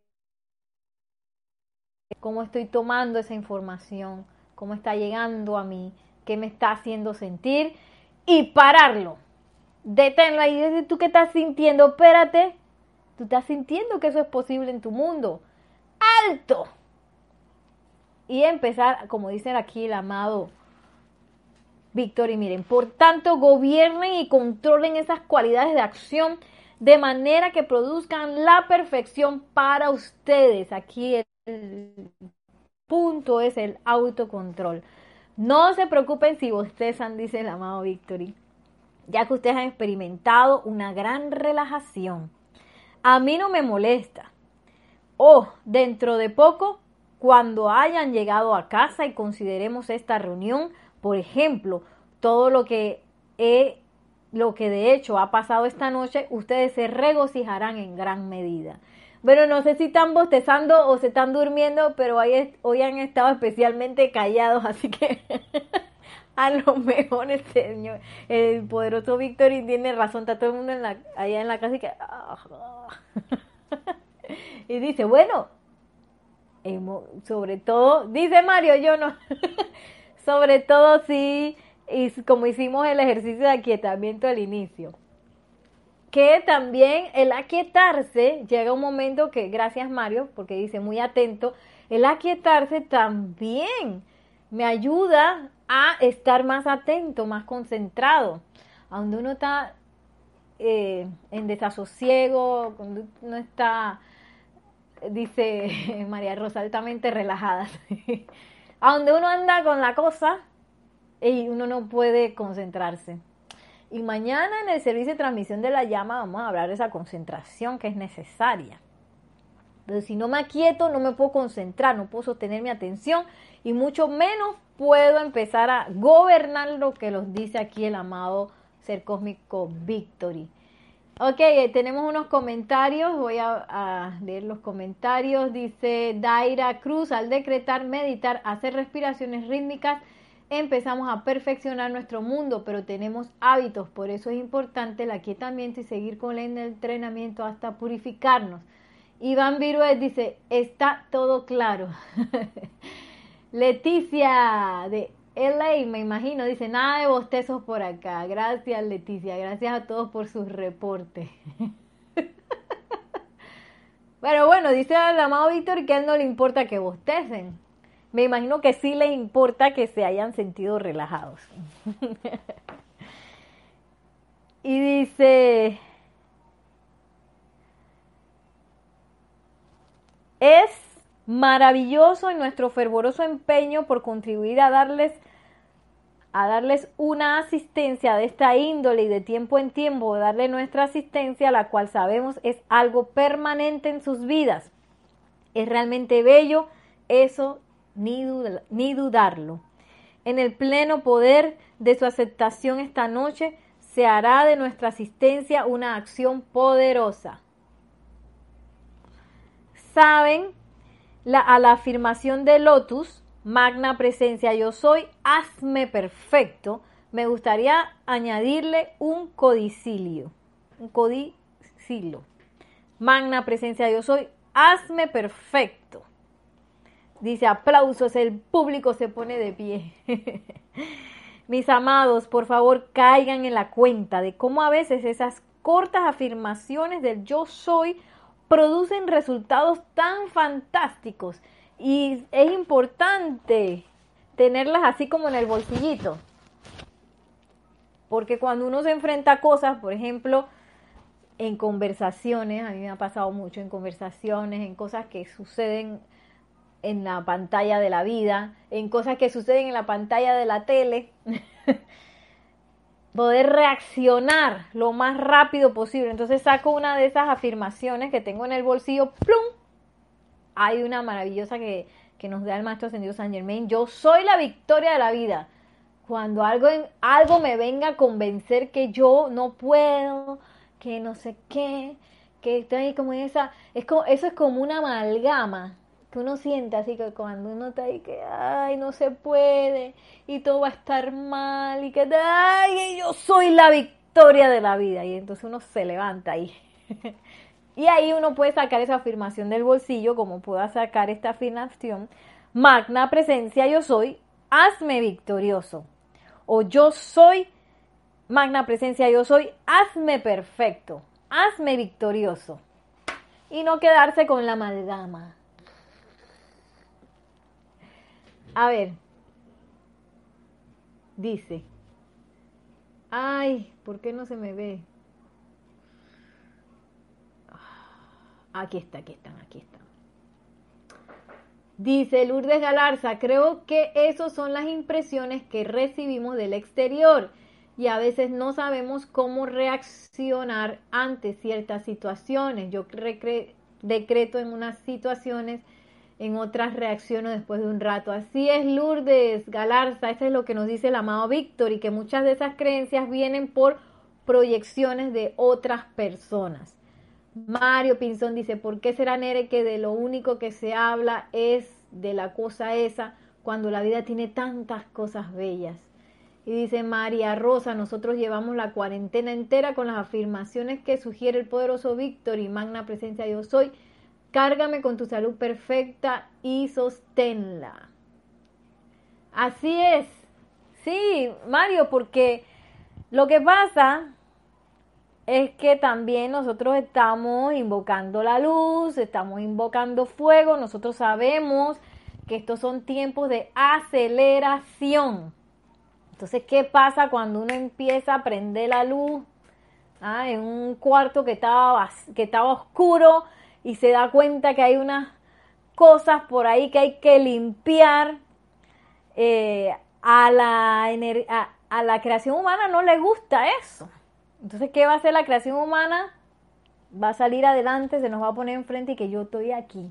Cómo estoy tomando esa información, cómo está llegando a mí, qué me está haciendo sentir y pararlo. Deténlo ahí. ¿Tú qué estás sintiendo? Espérate. Tú estás sintiendo que eso es posible en tu mundo. ¡Alto! Y empezar, como dice aquí el amado Víctor, y miren, por tanto, gobiernen y controlen esas cualidades de acción de manera que produzcan la perfección para ustedes. Aquí el punto es el autocontrol. No se preocupen si bostezan, dice el amado Victory, ya que ustedes han experimentado una gran relajación. A mí no me molesta. O dentro de poco, cuando hayan llegado a casa y consideremos esta reunión, por ejemplo, todo lo que he, lo que de hecho ha pasado esta noche, ustedes se regocijarán en gran medida. Bueno, no sé si están bostezando o se están durmiendo, pero hoy, han estado especialmente callados, así que a lo mejor el señor, el poderoso Víctor tiene razón, está todo el mundo allá en la casa y que... y dice, bueno, sobre todo, dice Mario, yo no, sobre todo si, y como hicimos el ejercicio de aquietamiento al inicio, que también el aquietarse, llega un momento que, gracias Mario, porque dice muy atento, el aquietarse también me ayuda a estar más atento, más concentrado. A uno está eh, en desasosiego, cuando uno está, dice María Rosa, altamente relajada. a uno anda con la cosa y uno no puede concentrarse. Y mañana en el servicio de transmisión de la llama vamos a hablar de esa concentración que es necesaria. Pero si no me aquieto, no me puedo concentrar, no puedo sostener mi atención y mucho menos puedo empezar a gobernar lo que nos dice aquí el amado ser cósmico Victory. Ok, eh, tenemos unos comentarios, voy a, leer los comentarios. Dice Daira Cruz, al decretar, meditar, hacer respiraciones rítmicas, empezamos a perfeccionar nuestro mundo, pero tenemos hábitos, por eso es importante el aquietamiento y seguir con el entrenamiento hasta purificarnos. Iván Viruet dice, está todo claro. Leticia de LA, me imagino, dice, nada de bostezos por acá. Gracias, Leticia. Gracias a todos por sus reportes. Pero bueno, dice el amado Víctor que a él no le importa que bostecen. Me imagino que sí le importa que se hayan sentido relajados. y dice, es maravilloso en nuestro fervoroso empeño por contribuir a darles a darles una asistencia de esta índole y de tiempo en tiempo, darle nuestra asistencia, la cual sabemos es algo permanente en sus vidas. Es realmente bello eso, ni, ni dudarlo. En el pleno poder de su aceptación esta noche, se hará de nuestra asistencia una acción poderosa. saben a la afirmación de Lotus, magna presencia yo soy, hazme perfecto, me gustaría añadirle un codicilio, un codicilo. Magna presencia yo soy, hazme perfecto. Dice aplausos, el público se pone de pie. Mis amados, por favor, caigan en la cuenta de cómo a veces esas cortas afirmaciones del yo soy producen resultados tan fantásticos y es importante tenerlas así como en el bolsillito. Porque cuando uno se enfrenta a cosas, por ejemplo, en conversaciones, a mí me ha pasado mucho en conversaciones, en cosas que suceden en la pantalla de la vida, en cosas que suceden en la pantalla de la tele, poder reaccionar lo más rápido posible. Entonces saco una de esas afirmaciones que tengo en el bolsillo, ¡plum! Hay una maravillosa que, que nos da el Maestro Ascendido San Germain. Yo soy la victoria de la vida. Cuando algo, algo me venga a convencer que yo no puedo, que no sé qué, que estoy como esa, es como, eso es como una amalgama que uno siente así que cuando uno está ahí que ay no se puede y todo va a estar mal y que ay yo soy la victoria de la vida y entonces uno se levanta ahí. Y ahí uno puede sacar esa afirmación del bolsillo como pueda sacar esta afirmación magna presencia yo soy hazme victorioso o yo soy magna presencia yo soy hazme perfecto hazme victorioso y no quedarse con la amalgama A ver. Dice. Ay, ¿por qué no se me ve? Ah, aquí está, aquí están, aquí están. Dice Lourdes Galarza, creo que esas son las impresiones que recibimos del exterior y a veces no sabemos cómo reaccionar ante ciertas situaciones. Yo decreto en unas situaciones en otras reacciones después de un rato. Así es, Lourdes Galarza, eso es lo que nos dice el amado Víctor, y que muchas de esas creencias vienen por proyecciones de otras personas. Mario Pinzón dice, ¿por qué será Nere que de lo único que se habla es de la cosa esa cuando la vida tiene tantas cosas bellas? Y dice María Rosa, nosotros llevamos la cuarentena entera con las afirmaciones que sugiere el poderoso Víctor y magna presencia yo soy Cárgame con tu salud perfecta y sosténla. Así es. Sí, Mario, porque lo que pasa es que también nosotros estamos invocando la luz, estamos invocando fuego, nosotros sabemos que estos son tiempos de aceleración. Entonces, ¿qué pasa cuando uno empieza a prender la luz ah, en un cuarto que estaba, que estaba oscuro? Y se da cuenta que hay unas cosas por ahí que hay que limpiar. Eh, a, la a, la creación humana no le gusta eso. Entonces, ¿qué va a hacer la creación humana? Va a salir adelante, se nos va a poner enfrente y que yo estoy aquí.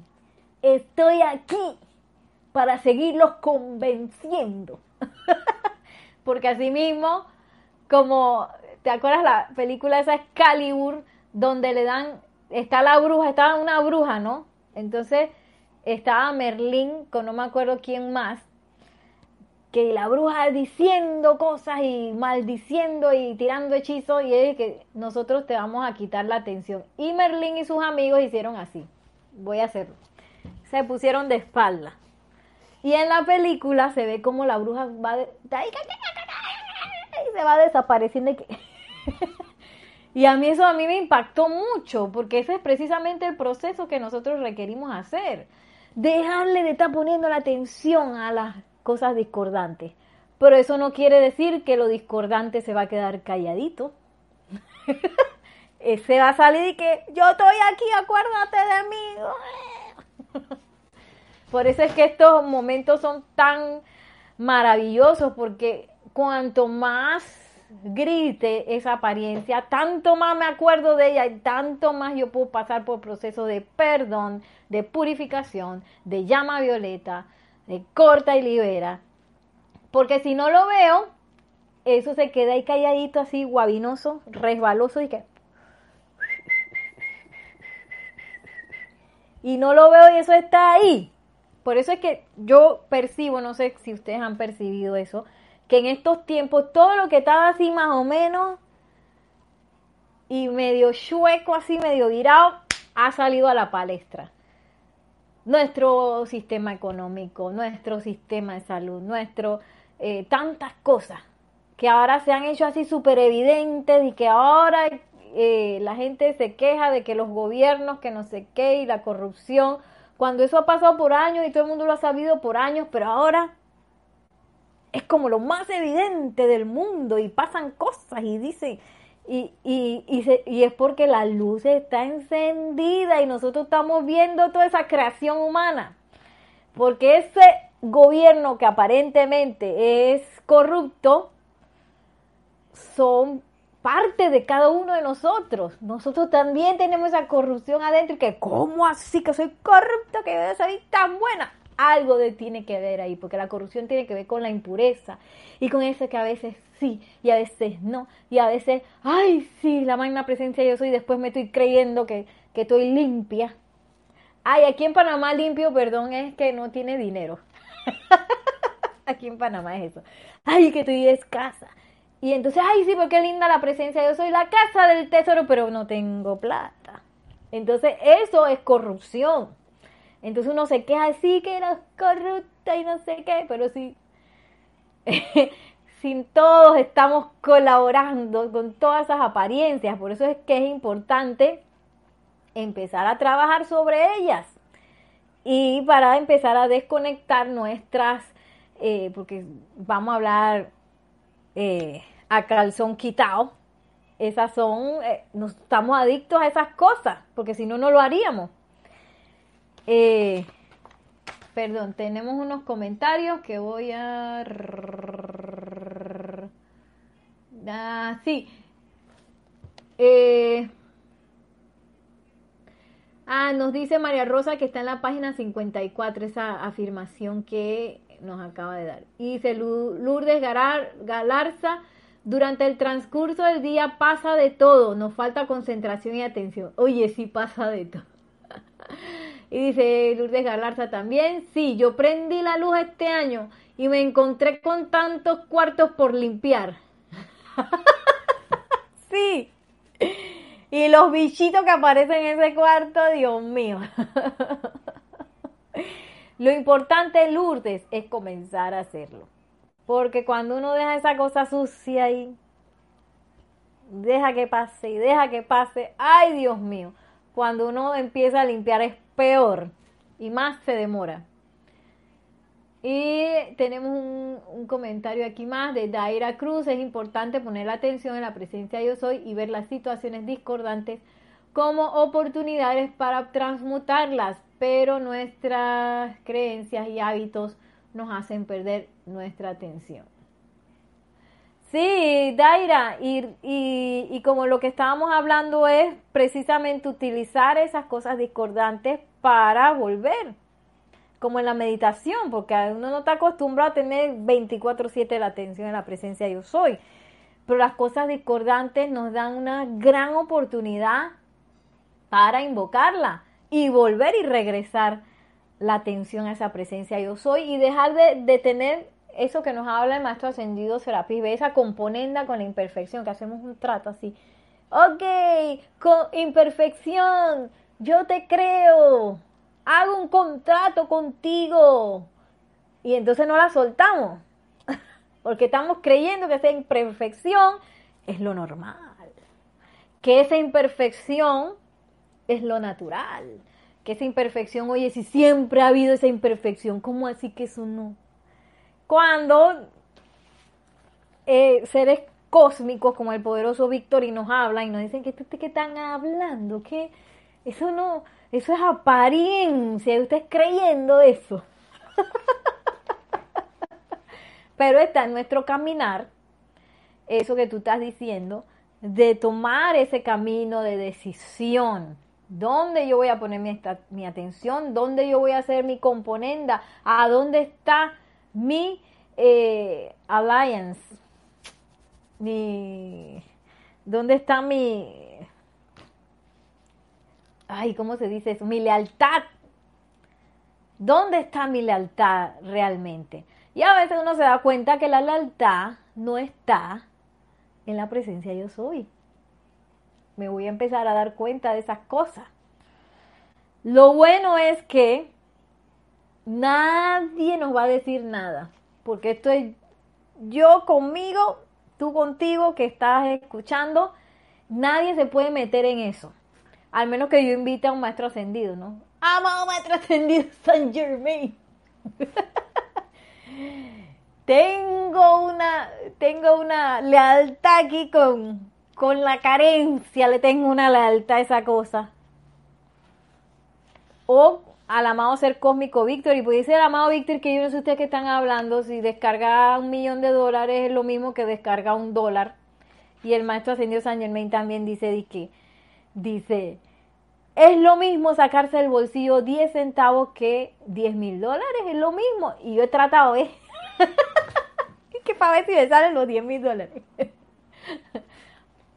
Estoy aquí para seguirlos convenciendo. Porque así mismo, como, ¿te acuerdas la película esa Excalibur? Donde le dan está la bruja, estaba una bruja, ¿no? Entonces estaba Merlín con no me acuerdo quién más, que la bruja diciendo cosas y maldiciendo y tirando hechizos y es que nosotros te vamos a quitar la atención. Y Merlín y sus amigos hicieron así. Voy a hacerlo. Se pusieron de espalda. Y en la película se ve como la bruja va de, y se va desapareciendo Y a mí eso a mí me impactó mucho, porque ese es precisamente el proceso que nosotros requerimos hacer. Dejarle de estar poniendo la atención a las cosas discordantes. Pero eso no quiere decir que lo discordante se va a quedar calladito. Ese va a salir y que yo estoy aquí, acuérdate de mí. Por eso es que estos momentos son tan maravillosos, porque cuanto más grite esa apariencia, tanto más me acuerdo de ella y tanto más yo puedo pasar por proceso de perdón, de purificación, de llama violeta, de corta y libera. Porque si no lo veo, eso se queda ahí calladito, así guabinoso, resbaloso y que... y no lo veo y eso está ahí. Por eso es que yo percibo, no sé si ustedes han percibido eso, que en estos tiempos todo lo que estaba así más o menos y medio chueco, así medio virado, ha salido a la palestra. Nuestro sistema económico, nuestro sistema de salud, nuestro eh, tantas cosas que ahora se han hecho así súper evidentes y que ahora eh, la gente se queja de que los gobiernos, que no sé qué, y la corrupción, cuando eso ha pasado por años y todo el mundo lo ha sabido por años, pero ahora es como lo más evidente del mundo y pasan cosas y dicen, y, y, y, y, es porque la luz está encendida y nosotros estamos viendo toda esa creación humana. Porque ese gobierno que aparentemente es corrupto son parte de cada uno de nosotros. Nosotros también tenemos esa corrupción adentro y que, ¿cómo así que soy corrupto que debe salir tan buena? Algo de, tiene que ver ahí, porque la corrupción tiene que ver con la impureza y con eso que a veces sí y a veces no y a veces, ay, sí, la magna presencia yo soy, después me estoy creyendo que, que estoy limpia. Ay, aquí en Panamá limpio, perdón, es que no tiene dinero. aquí en Panamá es eso. Ay, que estoy escasa. Y entonces, ay, sí, porque linda la presencia, yo soy la casa del tesoro, pero no tengo plata. Entonces, eso es corrupción. Entonces uno se queja así que era corrupta y no sé qué, pero sí, sin todos estamos colaborando con todas esas apariencias. Por eso es que es importante empezar a trabajar sobre ellas y para empezar a desconectar nuestras, eh, porque vamos a hablar eh, a calzón quitado, esas son, eh, nos estamos adictos a esas cosas, porque si no, no lo haríamos. Eh, perdón, tenemos unos comentarios que voy a... Ah, sí. Eh, ah, nos dice María Rosa que está en la página 54 esa afirmación que nos acaba de dar. Dice Lourdes Galarza, durante el transcurso del día pasa de todo, nos falta concentración y atención. Oye, sí pasa de todo. Y dice Lourdes Galarza también, sí, yo prendí la luz este año y me encontré con tantos cuartos por limpiar. sí. Y los bichitos que aparecen en ese cuarto, Dios mío. Lo importante, Lourdes, es comenzar a hacerlo. Porque cuando uno deja esa cosa sucia ahí, deja que pase y deja que pase, ay Dios mío, cuando uno empieza a limpiar es peor y más se demora. Y tenemos un, comentario aquí más de Daira Cruz. Es importante poner atención en la presencia de yo soy y ver las situaciones discordantes como oportunidades para transmutarlas, pero nuestras creencias y hábitos nos hacen perder nuestra atención. Sí, Daira, y, y, como lo que estábamos hablando es precisamente utilizar esas cosas discordantes para volver, como en la meditación, porque uno no está acostumbrado a tener 24/7 la atención en la presencia de yo soy, pero las cosas discordantes nos dan una gran oportunidad para invocarla y volver y regresar la atención a esa presencia yo soy y dejar de, de tener eso que nos habla el maestro ascendido Serapis ve esa componenda con la imperfección, que hacemos un trato así. Ok, con imperfección, yo te creo, hago un contrato contigo. Y entonces no la soltamos, porque estamos creyendo que esa imperfección es lo normal, que esa imperfección es lo natural, que esa imperfección, oye, si siempre ha habido esa imperfección, ¿cómo así que eso no? Cuando eh, seres cósmicos como el poderoso Víctor y nos hablan y nos dicen que ¿qué están hablando, que eso no, eso es apariencia, usted creyendo eso. Pero está en nuestro caminar, eso que tú estás diciendo, de tomar ese camino de decisión. ¿Dónde yo voy a poner mi, mi atención? ¿Dónde yo voy a hacer mi componenda? ¿A dónde está mi eh, alliance, mi, ¿dónde está mi, ay, ¿cómo se dice eso? Mi lealtad, ¿Dónde está mi lealtad realmente? Y a veces uno se da cuenta que la lealtad no está en la presencia yo soy. Me voy a empezar a dar cuenta de esas cosas. Lo bueno es que nadie nos va a decir nada, porque esto es yo conmigo, tú contigo que estás escuchando, nadie se puede meter en eso. Al menos que yo invite a un maestro ascendido, ¿no? Amado maestro ascendido San Germain. tengo una, tengo una lealtad aquí con, con la carencia, le tengo una lealtad a esa cosa. O al amado ser cósmico Víctor, y puede ser el amado Víctor que yo no sé ustedes que están hablando, si descarga un millón de dólares es lo mismo que descarga un dólar. Y el maestro ascendido San Germain también dice, dice, es lo mismo sacarse del bolsillo 10 centavos que 10 mil dólares, es lo mismo. Y yo he tratado, ¿eh? que para ver si me salen los 10 mil dólares.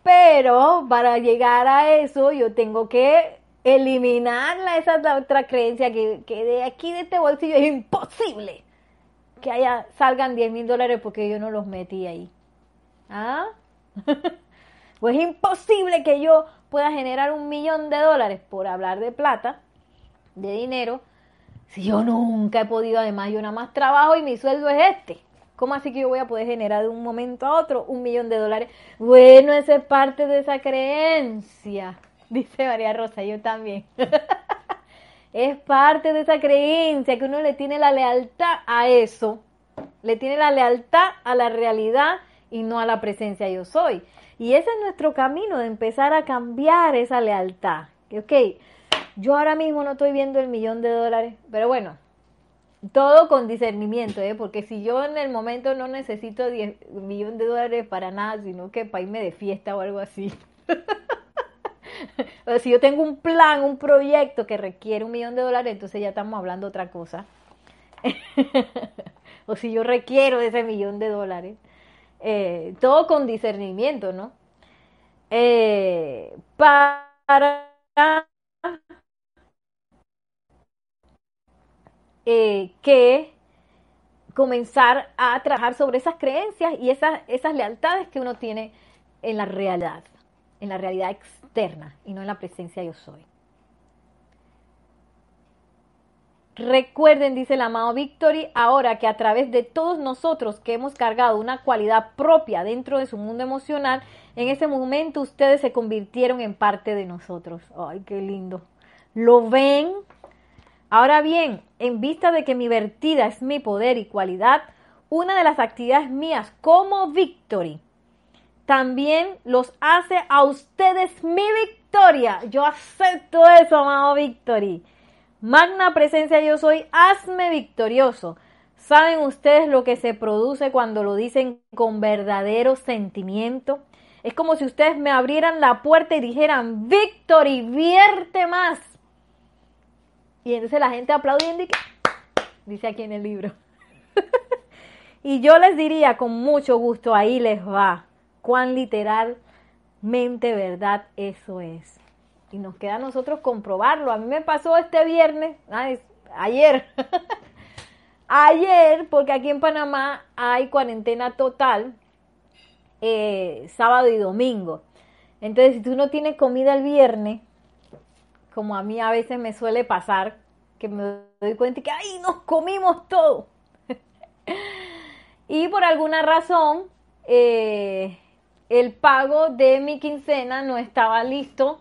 Pero para llegar a eso yo tengo que eliminar esa otra creencia que, de aquí de este bolsillo es imposible que haya salgan 10 mil dólares porque yo no los metí ahí. ¿Ah? pues es imposible que yo pueda generar un millón de dólares por hablar de plata, de dinero, si yo nunca he podido, además yo nada más trabajo y mi sueldo es este. ¿Cómo así que yo voy a poder generar de un momento a otro un millón de dólares? Bueno, esa es parte de esa creencia. Dice María Rosa, yo también. es parte de esa creencia que uno le tiene la lealtad a eso. Le tiene la lealtad a la realidad y no a la presencia yo soy. Y ese es nuestro camino de empezar a cambiar esa lealtad. Ok, yo ahora mismo no estoy viendo el millón de dólares, pero bueno, todo con discernimiento, ¿eh? porque si yo en el momento no necesito 10 millón de dólares para nada, sino que para irme de fiesta o algo así. o si yo tengo un plan, un proyecto que requiere un millón de dólares, entonces ya estamos hablando otra cosa. o si yo requiero ese millón de dólares. Eh, todo con discernimiento, ¿no? Eh, para eh, que comenzar a trabajar sobre esas creencias y esas lealtades que uno tiene en la realidad, en la realidad externa y no en la presencia yo soy. Recuerden, dice el amado Victory, ahora que a través de todos nosotros que hemos cargado una cualidad propia dentro de su mundo emocional, en ese momento ustedes se convirtieron en parte de nosotros. Ay, qué lindo. ¿Lo ven? Ahora bien, en vista de que mi vertida es mi poder y cualidad, una de las actividades mías como Victory también los hace a ustedes mi victoria. Yo acepto eso, amado Victory. Magna presencia yo soy, hazme victorioso. ¿Saben ustedes lo que se produce cuando lo dicen con verdadero sentimiento? Es como si ustedes me abrieran la puerta y dijeran, Victory, vierte más. Y entonces la gente aplaudiendo y dice aquí en el libro. y yo les diría con mucho gusto, ahí les va, cuán literalmente verdad eso es y nos queda a nosotros comprobarlo. A mí me pasó este viernes, ayer, ayer, porque aquí en Panamá hay cuarentena total, eh, sábado y domingo. Entonces, si tú no tienes comida el viernes, como a mí a veces me suele pasar, que me doy cuenta que, ¡ay, nos comimos todo! y por alguna razón, eh, el pago de mi quincena no estaba listo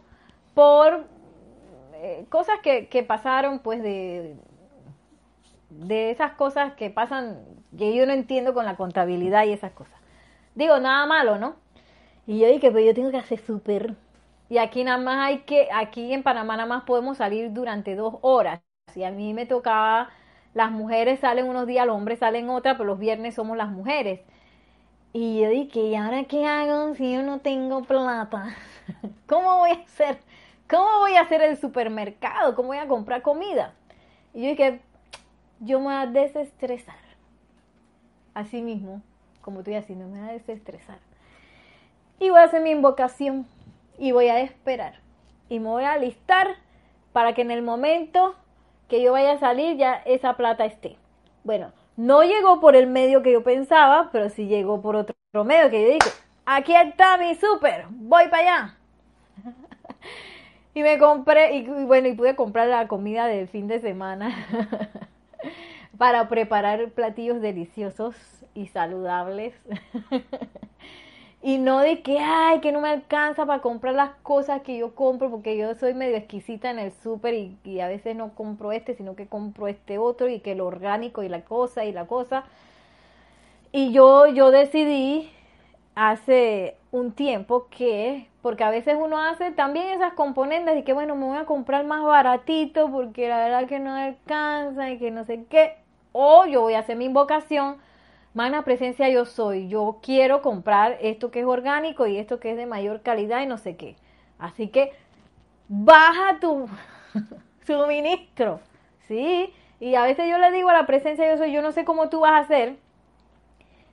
por eh, cosas que, pasaron, pues de, de esas cosas que pasan, que yo no entiendo con la contabilidad y esas cosas. Digo, nada malo, ¿no? Y yo dije, pero yo tengo que hacer súper. Y aquí nada más hay que, aquí en Panamá nada más podemos salir durante dos horas. Si a mí me tocaba, las mujeres salen unos días, los hombres salen otra, pero los viernes somos las mujeres. Y yo dije, ¿y ahora qué hago si yo no tengo plata? ¿Cómo voy a hacer? ¿Cómo voy a hacer el supermercado? ¿Cómo voy a comprar comida? Y yo dije, yo me voy a desestresar. Así mismo, como estoy haciendo, me voy a desestresar. Y voy a hacer mi invocación y voy a esperar. Y me voy a alistar para que en el momento que yo vaya a salir ya esa plata esté. Bueno, no llegó por el medio que yo pensaba, pero sí llegó por otro medio que yo dije, aquí está mi súper, voy para allá. y me compré, y, bueno, y pude comprar la comida del fin de semana para preparar platillos deliciosos y saludables. y no de que, ay, que no me alcanza para comprar las cosas que yo compro, porque yo soy medio exquisita en el súper y, y, a veces no compro este, sino que compro este otro y que lo orgánico y la cosa y la cosa. Y yo, yo decidí hace un tiempo que, porque a veces uno hace también esas componentes y que bueno, me voy a comprar más baratito porque la verdad que no alcanza y que no sé qué, o yo voy a hacer mi invocación, magna presencia yo soy, yo quiero comprar esto que es orgánico y esto que es de mayor calidad y no sé qué. Así que baja tu suministro, ¿sí? Y a veces yo le digo a la presencia yo soy, yo no sé cómo tú vas a hacer,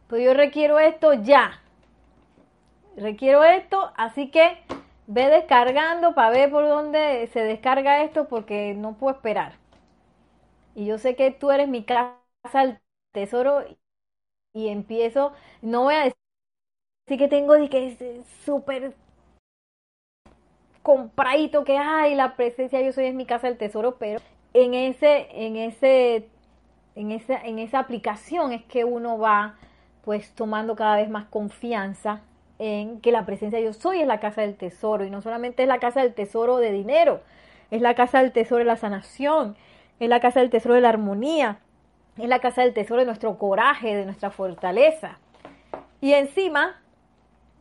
pero yo requiero esto ya requiero esto, así que ve descargando para ver por dónde se descarga esto porque no puedo esperar. Y yo sé que tú eres mi casa al tesoro y empiezo, no voy a decir que tengo de que es súper compradito que hay, la presencia yo soy es mi casa del tesoro, pero en ese, en ese, en esa, en esa aplicación es que uno va pues tomando cada vez más confianza en que la presencia yo soy es la casa del tesoro y no solamente es la casa del tesoro de dinero, es la casa del tesoro de la sanación, es la casa del tesoro de la armonía, es la casa del tesoro de nuestro coraje, de nuestra fortaleza. Y encima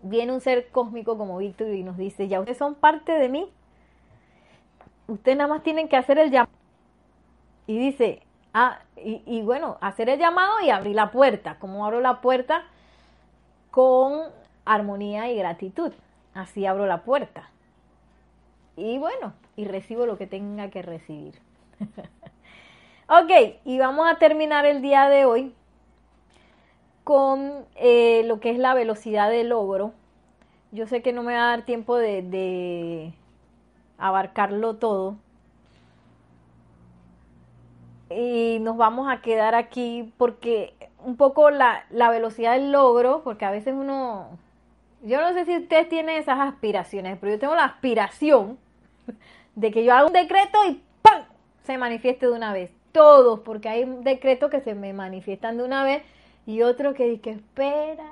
viene un ser cósmico como Víctor y nos dice, ya ustedes son parte de mí, ustedes nada más tienen que hacer el llamado. Y dice, ah, y, y bueno, hacer el llamado y abrir la puerta. ¿Cómo abro la puerta? Con armonía y gratitud. Así abro la puerta. Y bueno, y recibo lo que tenga que recibir. ok, y vamos a terminar el día de hoy con eh, lo que es la velocidad de logro. Yo sé que no me va a dar tiempo de, abarcarlo todo. Y nos vamos a quedar aquí porque un poco la, la velocidad del logro, porque a veces uno yo no sé si ustedes tienen esas aspiraciones, pero yo tengo la aspiración de que yo haga un decreto y ¡pam! se manifieste de una vez. Todos, porque hay decretos que se me manifiestan de una vez y otro que dice, espera,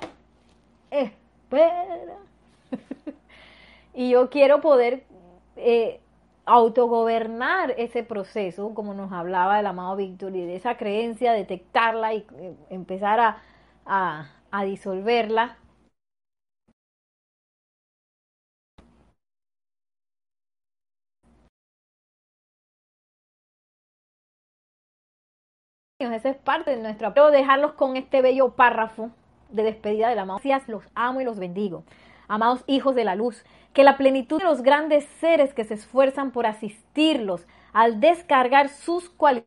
espera. y yo quiero poder eh, autogobernar ese proceso, como nos hablaba el amado Víctor, y de esa creencia, detectarla y eh, empezar a, a disolverla Esa es parte de nuestra. Pero dejarlos con este bello párrafo de despedida del amado. Los amo y los bendigo. Amados hijos de la luz, que la plenitud de los grandes seres que se esfuerzan por asistirlos al descargar sus cualidades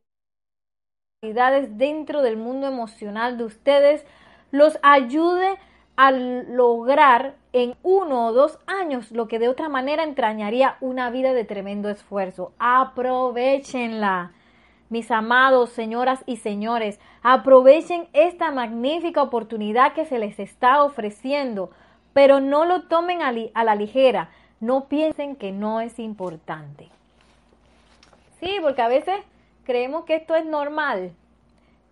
dentro del mundo emocional de ustedes, los ayude a lograr en uno o dos años lo que de otra manera entrañaría una vida de tremendo esfuerzo. Aprovechenla. Mis amados, señoras y señores, aprovechen esta magnífica oportunidad que se les está ofreciendo, pero no lo tomen a, la ligera, no piensen que no es importante. Sí, porque a veces creemos que esto es normal.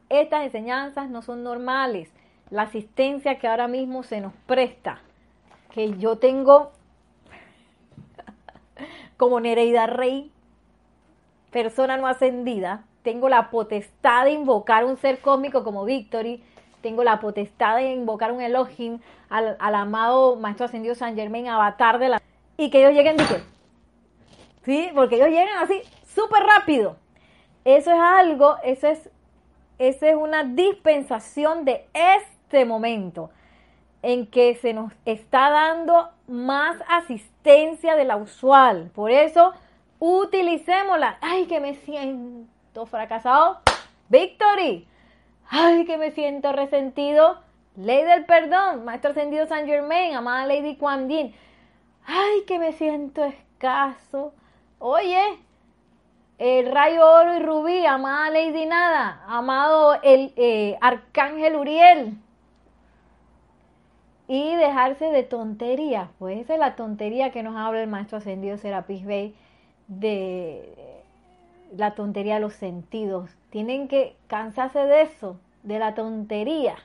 Estas enseñanzas no son normales. La asistencia que ahora mismo se nos presta, que yo tengo como Nereida Rey, persona no ascendida, tengo la potestad de invocar un ser cósmico como Victory, tengo la potestad de invocar un Elohim al, amado Maestro Ascendido San Germain, avatar de la... Y que ellos lleguen, dije, ¿sí? Porque ellos llegan así, súper rápido. Eso es algo, eso es, eso es una dispensación de este momento en que se nos está dando más asistencia de la usual. Por eso, utilicémosla. Ay, que me siento fracasado. Victory. Ay, que me siento resentido. Ley del perdón, Maestro Ascendido San Germain, amada Lady Kuan Yin. Ay, que me siento escaso. Oye, el rayo oro y rubí, amada Lady Nada, amado el eh, arcángel Uriel. Y dejarse de tontería, pues esa es la tontería que nos habla el maestro ascendido Serapis Bey de la tontería de los sentidos. Tienen que cansarse de eso, de la tontería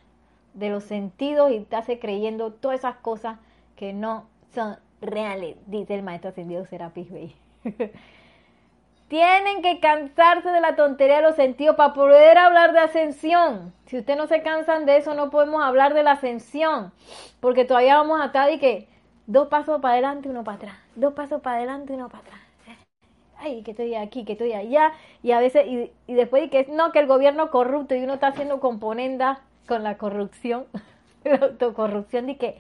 de los sentidos y estarse creyendo todas esas cosas que no son reales, dice el maestro ascendido Serapis Bey. Tienen que cansarse de la tontería de los sentidos para poder hablar de ascensión. Si ustedes no se cansan de eso, no podemos hablar de la ascensión. Porque todavía vamos a estar que dos pasos para adelante, uno para atrás. Dos pasos para adelante, uno para atrás. Ay, que estoy aquí, que estoy allá. Y a veces, y, después y que no, que el gobierno corrupto y uno está haciendo componendas con la corrupción, la autocorrupción. Y que,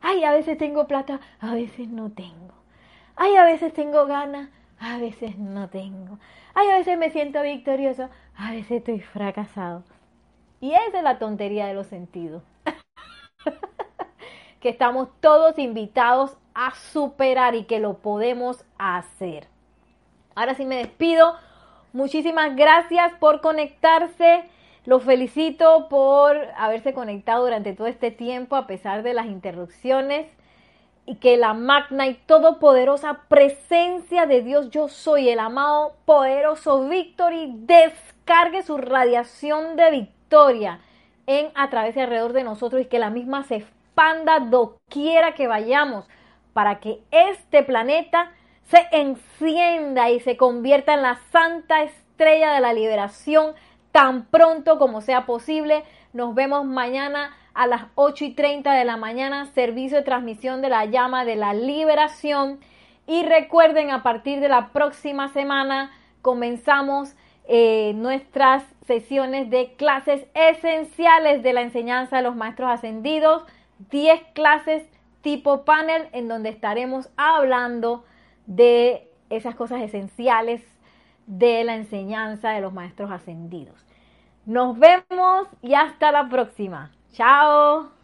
ay, a veces tengo plata, a veces no tengo. Ay, a veces tengo ganas a veces no tengo. Ay, a veces me siento victorioso, a veces estoy fracasado. Y esa es la tontería de los sentidos. que estamos todos invitados a superar y que lo podemos hacer. Ahora sí me despido. Muchísimas gracias por conectarse. Los felicito por haberse conectado durante todo este tiempo a pesar de las interrupciones y que la magna y todopoderosa presencia de Dios yo soy, el amado poderoso Victory, descargue su radiación de victoria en a través y alrededor de nosotros y que la misma se expanda doquiera que vayamos para que este planeta se encienda y se convierta en la santa estrella de la liberación tan pronto como sea posible. Nos vemos mañana a las 8 y 30 de la mañana, servicio de transmisión de la llama de la liberación. Y recuerden, a partir de la próxima semana comenzamos eh, nuestras sesiones de clases esenciales de la enseñanza de los maestros ascendidos, 10 clases tipo panel en donde estaremos hablando de esas cosas esenciales de la enseñanza de los maestros ascendidos. Nos vemos y hasta la próxima. Chao.